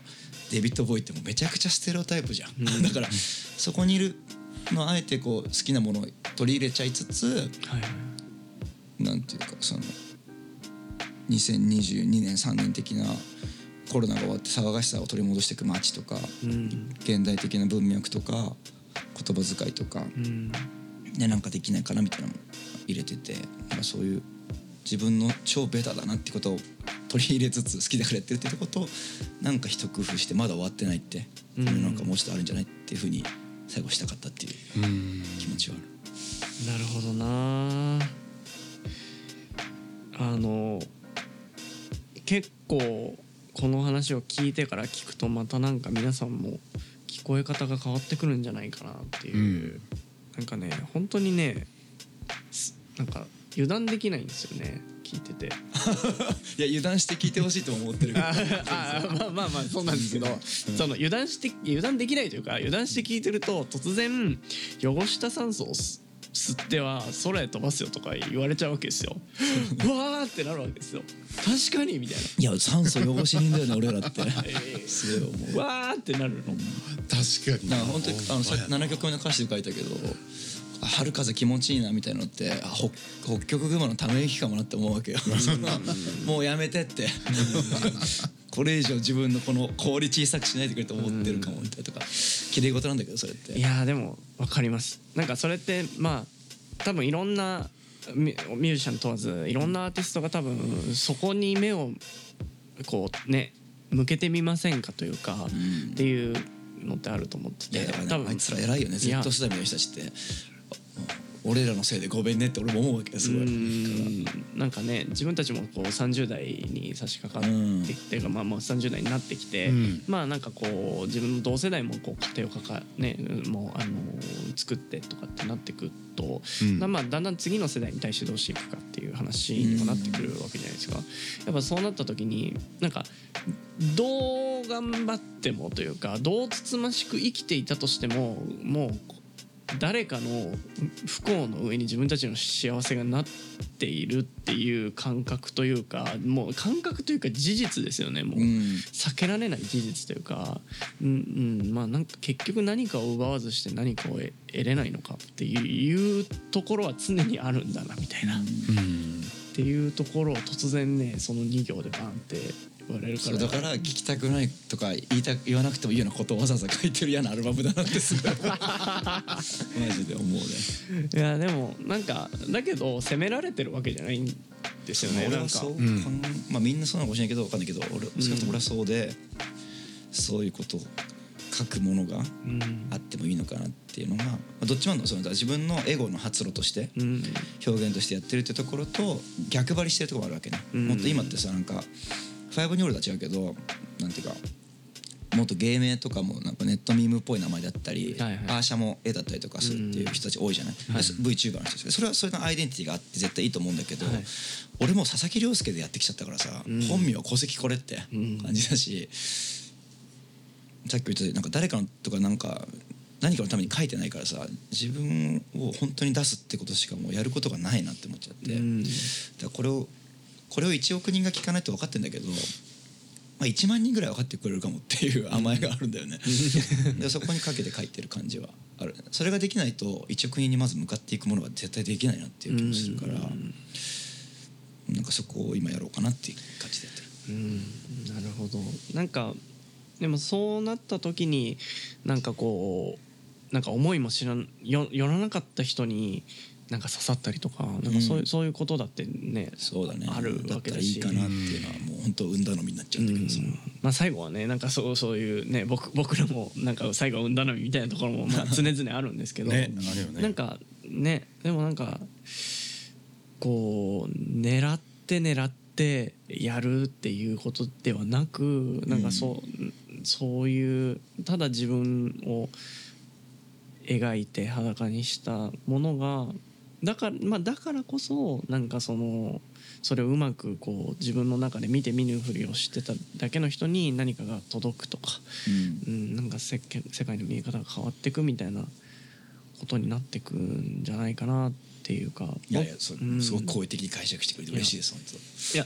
デビッド・ボーイってもうめちゃくちゃステレオタイプじゃん、だからそこにいるのあえてこう好きなものを取り入れちゃいつつはいはい。なんていうかその2022年3年的なコロナが終わって騒がしさを取り戻していく街とか、うん。現代的な文脈とか言葉遣いとか、うん。ね、なんかできないかなみたいなのも入れててなんかそういう自分の超ベタだなってことを取り入れつつ好きだからやってるってことをなんか一工夫してまだ終わってないって、うん。なんかもうちょっとあるんじゃないっていうふうに最後したかったっていううん。気持ちはある。なるほどな。あの結構この話を聞いてから聞くとまたなんか皆さんも聞こえ方が変わってくるんじゃないかなっていう、なんかね本当にねすなんか油断できないんですよね聞いてて。いや油断して聞いてほしいとも思ってるけど。ああまあまあまあそうなんですけど、その油断して油断できないというか油断して聞いてると突然汚した酸素を吸吸っては空へ飛ばすよとか言われちゃうわけですよ。うわーってなるわけですよ。確かにみたいいや酸素汚し人だよね俺らって。す ごい思うー、わーってなるの。確かに。なんか本当にあのさ7曲目の歌詞で書いたけど「あ春風気持ちいいな」みたいなのってあ北北極熊のため息かもなって思うわけよ。もうやめてってこれ以上自分のこの氷小さくしないでくれと思ってるかもみたいなとか綺麗事なんだけどそれって。いやーでも分かります。なんかそれってまあ多分いろんなミミュージシャン問わずいろんなアーティストが多分そこに目をこうね向けてみませんかというか、ん。っていうのってあると思ってていやだから多分ねあいつら偉いよね。いや Z 世代の人たちって俺らのせいでごめんねって俺も思うわけよすごい。うん。なんかね自分たちもこう30代に差し掛かってきて、いうかまあもう30代になってきて、うん。まあなんかこう自分の同世代もこう家庭をかかねもうあの作ってとかってなってくと、うん。まあだんだん次の世代に対してどうしていくかっていう話にもなってくるわけじゃないですか。やっぱそうなった時になんかどう頑張ってもというかどうつつましく生きていたとしてももう誰かの不幸の上に自分たちの幸せがなっているっていう感覚というかもう感覚というか事実ですよねもう、うん。避けられない事実というか、うんうん、まあなんか結局何かを奪わずして何かを得得れないのかっていうところは常にあるんだなみたいな、っうん。ていうところを突然ねその2行でバンって言われるから。だから聞きたくないとか言いた言わなくてもいいようなことをわざわざ書いてる嫌なアルバムだなってすごい。マジで思うね。いやでもなんかだけど責められてるわけじゃないんですよねなんか。俺はそう、うん。まあみんなそうなのかもしれないけど分かんないけど俺少なくとも俺はそうで、そういうことを書くものがうん。あってもいいのかなっていうのが、まあどっちもあるのその自分のエゴの発露としてうん。表現としてやってるってところと逆張りしてるところもあるわけね、うん。もっと今ってさなんかファイブニョールとは違うけどなんていうかもっと芸名とかもなんかネットミームっぽい名前だったり、はいはい。アーシャも絵だったりとかするっていう人たち多いじゃない、はい。VTuber の人たちそれはそれのアイデンティティがあって絶対いいと思うんだけど、はい。俺もう佐々木亮介でやってきちゃったからさ、うん。本名は戸籍これってうん感じだし、さっき言ったようになんか誰かのとかなんか何かのために書いてないからさ自分を本当に出すってことしかもうやることがないなって思っちゃって、うん。だからこれをこれを1億人が聞かないと分かってんだけど、まあ、1万人ぐらい分かってくれるかもっていう 甘えがあるんだよね。でそこにかけて書いてる感じは。ある。それができないと1億人にまず向かっていくものが絶対できないなっていう気もするから、うん。なんかそこを今やろうかなっていう感じでやってる。うん。なるほど。なんかでもそうなった時になんかこなんか思いも知らんよ寄らなかった人になんか刺さったりとかなんかそういう,、うんそういうことだってねそうだね。あるわけだし。いかなっていうのはもう本当産んだのみになっちゃうんだけどさ、まあ、最後はねなんかそうそういうね僕僕らもなんか最後は産んだのみみたいなところもまあ常々あるんですけど、ねね。なんかねでもなんかこう狙って狙ってやるっていうことではなくなんかそう,、そういうただ自分を描いて裸にしたものがだから,、まあ、だからこそなんかそのそれをうまくこう自分の中で見て見ぬふりをしてただけの人に何かが届くとか、うん。うん、なんか世間世界の見え方が変わっていくみたいなことになってくんじゃないかなっていうかいやいやそうんすごく好意的に解釈してくれて嬉しいです本当いや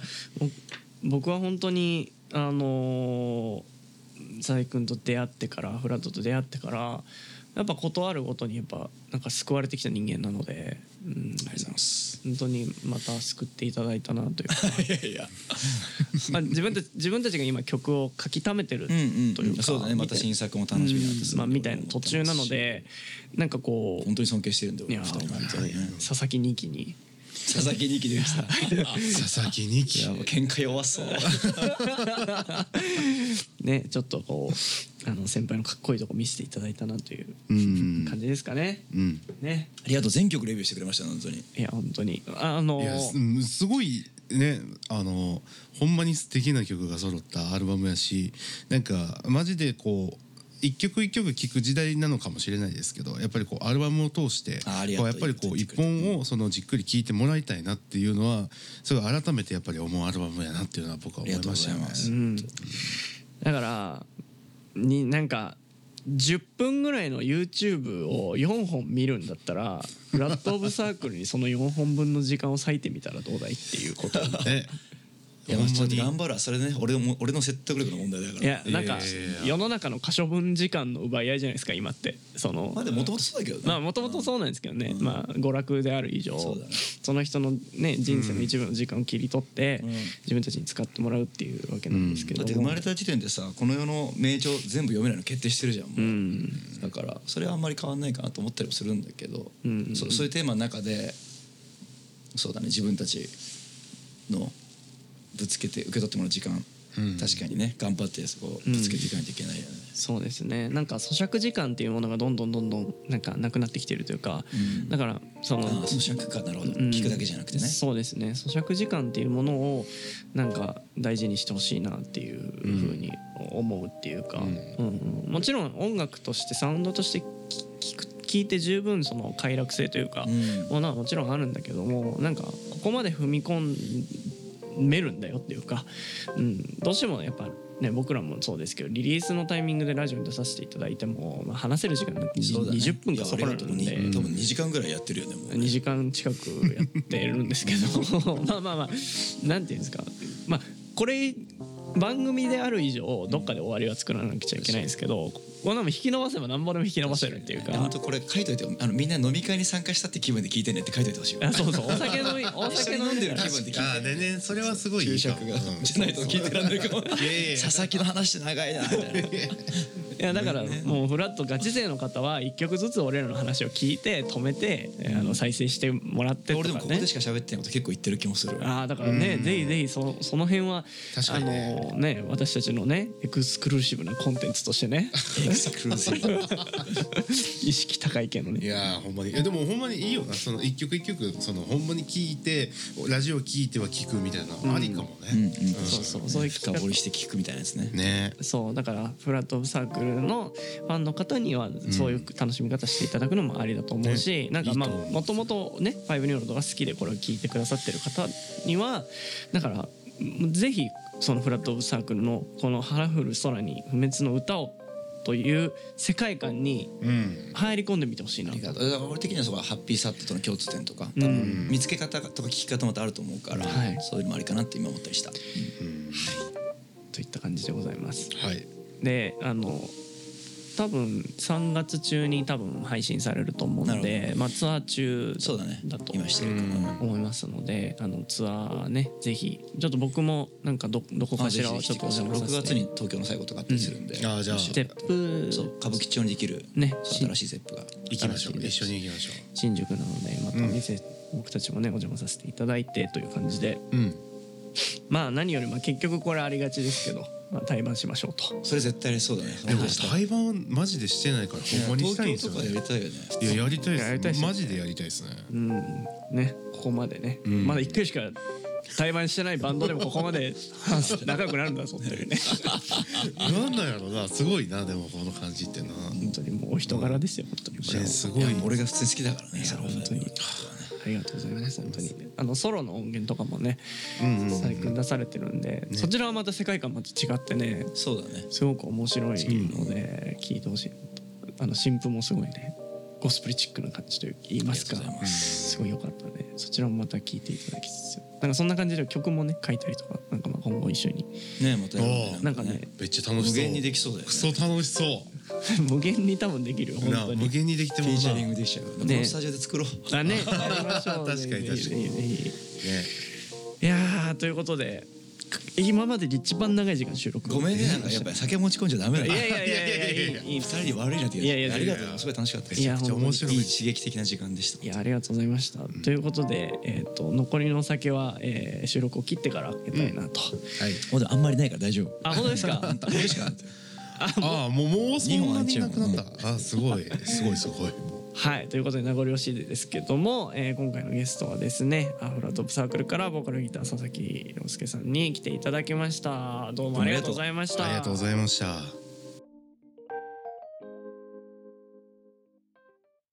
ぼ僕は本当にあのー佐伯君と出会ってからフラットと出会ってからやっぱ事あるごとにやっぱなんか救われてきた人間なので、うん、ありがとうございます。本当にまた救っていただいたなという。か いやいや。まあ自分たち自分たちが今曲を書き溜めてるうんうんというか、そうだね。また新作も楽しみになってうん。まあ、みたいな途中なのでなんかこう本当に尊敬してるんで俺二人佐々木二期に佐々木二期でした。佐々木二い期やもう喧嘩弱そう。ねちょっとこうあの先輩のかっこいいとこ見せていただいたなといううん。感じですかね。うん。ね。ありがとう全曲レビューしてくれましたね本当に。いや本当に。あのいやすうんすごいねあのほんまに素敵な曲が揃ったアルバムやしなんかマジでこう一曲一曲聴く時代なのかもしれないですけどやっぱりこうアルバムを通してこうやっぱりこう一本をそのじっくり聴いてもらいたいなっていうのはすごい改めてやっぱり思うアルバムやなっていうのは僕は思いましたよね。うん、だからになんか10分ぐらいの YouTube を4本見るんだったらフラット・オブ・サークルにその4本分の時間を割いてみたらどうだいっていうこと。を えいやまあちょっと頑張るわそれね俺の俺の説得力の問題だからいや。なんか世の中の可処分時間の奪い合いじゃないですか今って。そのまあでももともとそうだけどね。まあもともとそうなんですけどね、まあ娯楽である以上そね。その人のね人生の一部の時間を切り取って、うん。自分たちに使ってもらうっていうわけなんですけど。も、だって生まれた時点でさこの世の名著全部読めないの決定してるじゃんもう、うん。だからそれはあんまり変わんないかなと思ったりもするんだけど、うん。そそういうテーマの中でそうだね自分たちのぶつけて受け取ってもらう時間、うん。確かにね。頑張ってそこをぶつけていかないといけないよね、そうですね。なんか咀嚼時間っていうものがどんどんどんどんなんかなくなってきてるというか、うん。だからその咀嚼か。なるほど、うん。聞くだけじゃなくてね。そうですね。咀嚼時間っていうものをなんか大事にしてほしいなっていうふうに思うっていうか、うん。うん。うん。もちろん音楽としてサウンドとして聞く聞いて十分その快楽性というか、うん。ものはもちろんあるんだけどもなんかここまで踏み込めるんだよっていうか、うん、どうしてもやっぱね僕らもそうですけどリリースのタイミングでラジオに出させていただいても、まあ、話せる時間なんてそうだね。20分かそこらなんで多分2時間ぐらいやってるよねもうね。2時間近くやってるんですけど まあまあまあなんていうんですかまあこれ番組である以上どっかで終わりは作らなくちゃいけないんですけどこんなもん引き伸ばせば何ぼでも引き伸ばせるっていうか。本当これ書いといてあのみんな飲み会に参加したって気分で聞いてねって書いといてほしいわ。あそうそう。お酒飲み お酒に飲んでる気分で聞いてあでねそれはすごいい注いか。も釈が、うんじゃないと聞いてらんないかも。佐々木の話って長いなみたいないや だからもうフラットガチ勢の方は一曲ずつ俺らの話を聞いて止めてえーあの再生してもらってと俺でもかねここでしか喋ってないこと結構言ってる気もする。ああだからね、ぜひぜひそその辺は確かにね。あのね私たちのねエクスクルーシブなコンテンツとしてね。エ クスクルーシブ意識高いけどいねやーほんまに。いやでもほんまにいいよ。なその一曲一曲そのほんまに聞いてラジオ聞いては聞くみたいなのありかもね、うんうんそうそうそういう深掘りして聞くみたいなやつね。ね。そうだからフラットオブサークルのファンの方にはそういう楽しみ方していただくのもありだと思うし、ね。なんかまあもともとね「ファイブニューロード」が好きでこれを聞いてくださってる方にはだからぜひそのフラットオブサークルのこの「腹降る空に不滅の歌を」という世界観にうん。入り込んでみてほしいな。う。だから俺的にはそこはハッピーサットとの共通点とか、うん。多分見つけ方とか聞き方またあると思うから、はい。そういうのもありかなって今思ったりした、うんといった感じでございます。はい。であの多分3月中に多分配信されると思うのでまあツアー中そうだね。だと今してる思いますのであのツアーねぜひちょっと僕もなんかどどこかしらをちょっとお邪魔さ6せて。月に東京の最後とかあったりするんで、あーじゃあ。ゼップそう歌舞伎町にできるね新しいゼップが行きましょう。一緒に行きましょ新宿なのでまた店、僕たちもねお邪魔させていただいてという感じで。ううんまあ何よりも結局これありがちですけど、まあ、対バンしましょうと。それ絶対やりそうだね。でも対バンマジでしてないからほんまにしたいんですよ東京とかやりねたいよね。いややりたいやりたいっすよね。ですマジでやりたいですね。うん。ねここまでね、ん。まだ1回しか対バンしてないバンドでもここまで仲良くなるんだぞっていうね。なんなんやろな。すごいなでもこの感じってな。本当にもうお人柄ですよ本当にこれは。ねすごい。いや俺が普通に好きだからね本当にありがとうございます本当に。あのソロの音源とかもね最近出されてるんで、そちらはまた世界観また違ってねそうだね。すごく面白いので聞いてほしいあの新譜もすごいねゴスプリチックな感じと言いますかす。すごい良かったのでそちらもまた聞いていただきつつなんかそんな感じで曲もね書いたりとかなんかまあ今後一緒に。ねまたやろうおーなんかねめっちゃ楽しそう。無限にできそうだよね。クソ楽しそう。無限に多分できるよ本当に。限にできてもな。フィーチャリングできちゃう。こねのスタジオで作ろう。あね。やりましょう確かに確かにね。いやーということで今までで一番長い時間収録。ごめんねなんかやっぱり酒持ち込んじゃダメだいやいやいやいやいや二人に悪いなっていやいやありがとうすごい楽しかったです。いや面白い。いい刺激的な時間でした。いやありがとうございました。ということで、えー、と残りのお酒は、えー収録を切ってから開けたいなと。はい。もうあんまりないから大丈夫。あ本当ですか？これしか？ああもうもうそ二んなに本あっちゃうなくなったあすごい。すごいすごいはいということで名残惜しいですけども、えー今回のゲストはですねアフラトップサークルからボーカルギター佐々木亮介さんに来ていただきました。どうもありがとうございました。ありがとうございました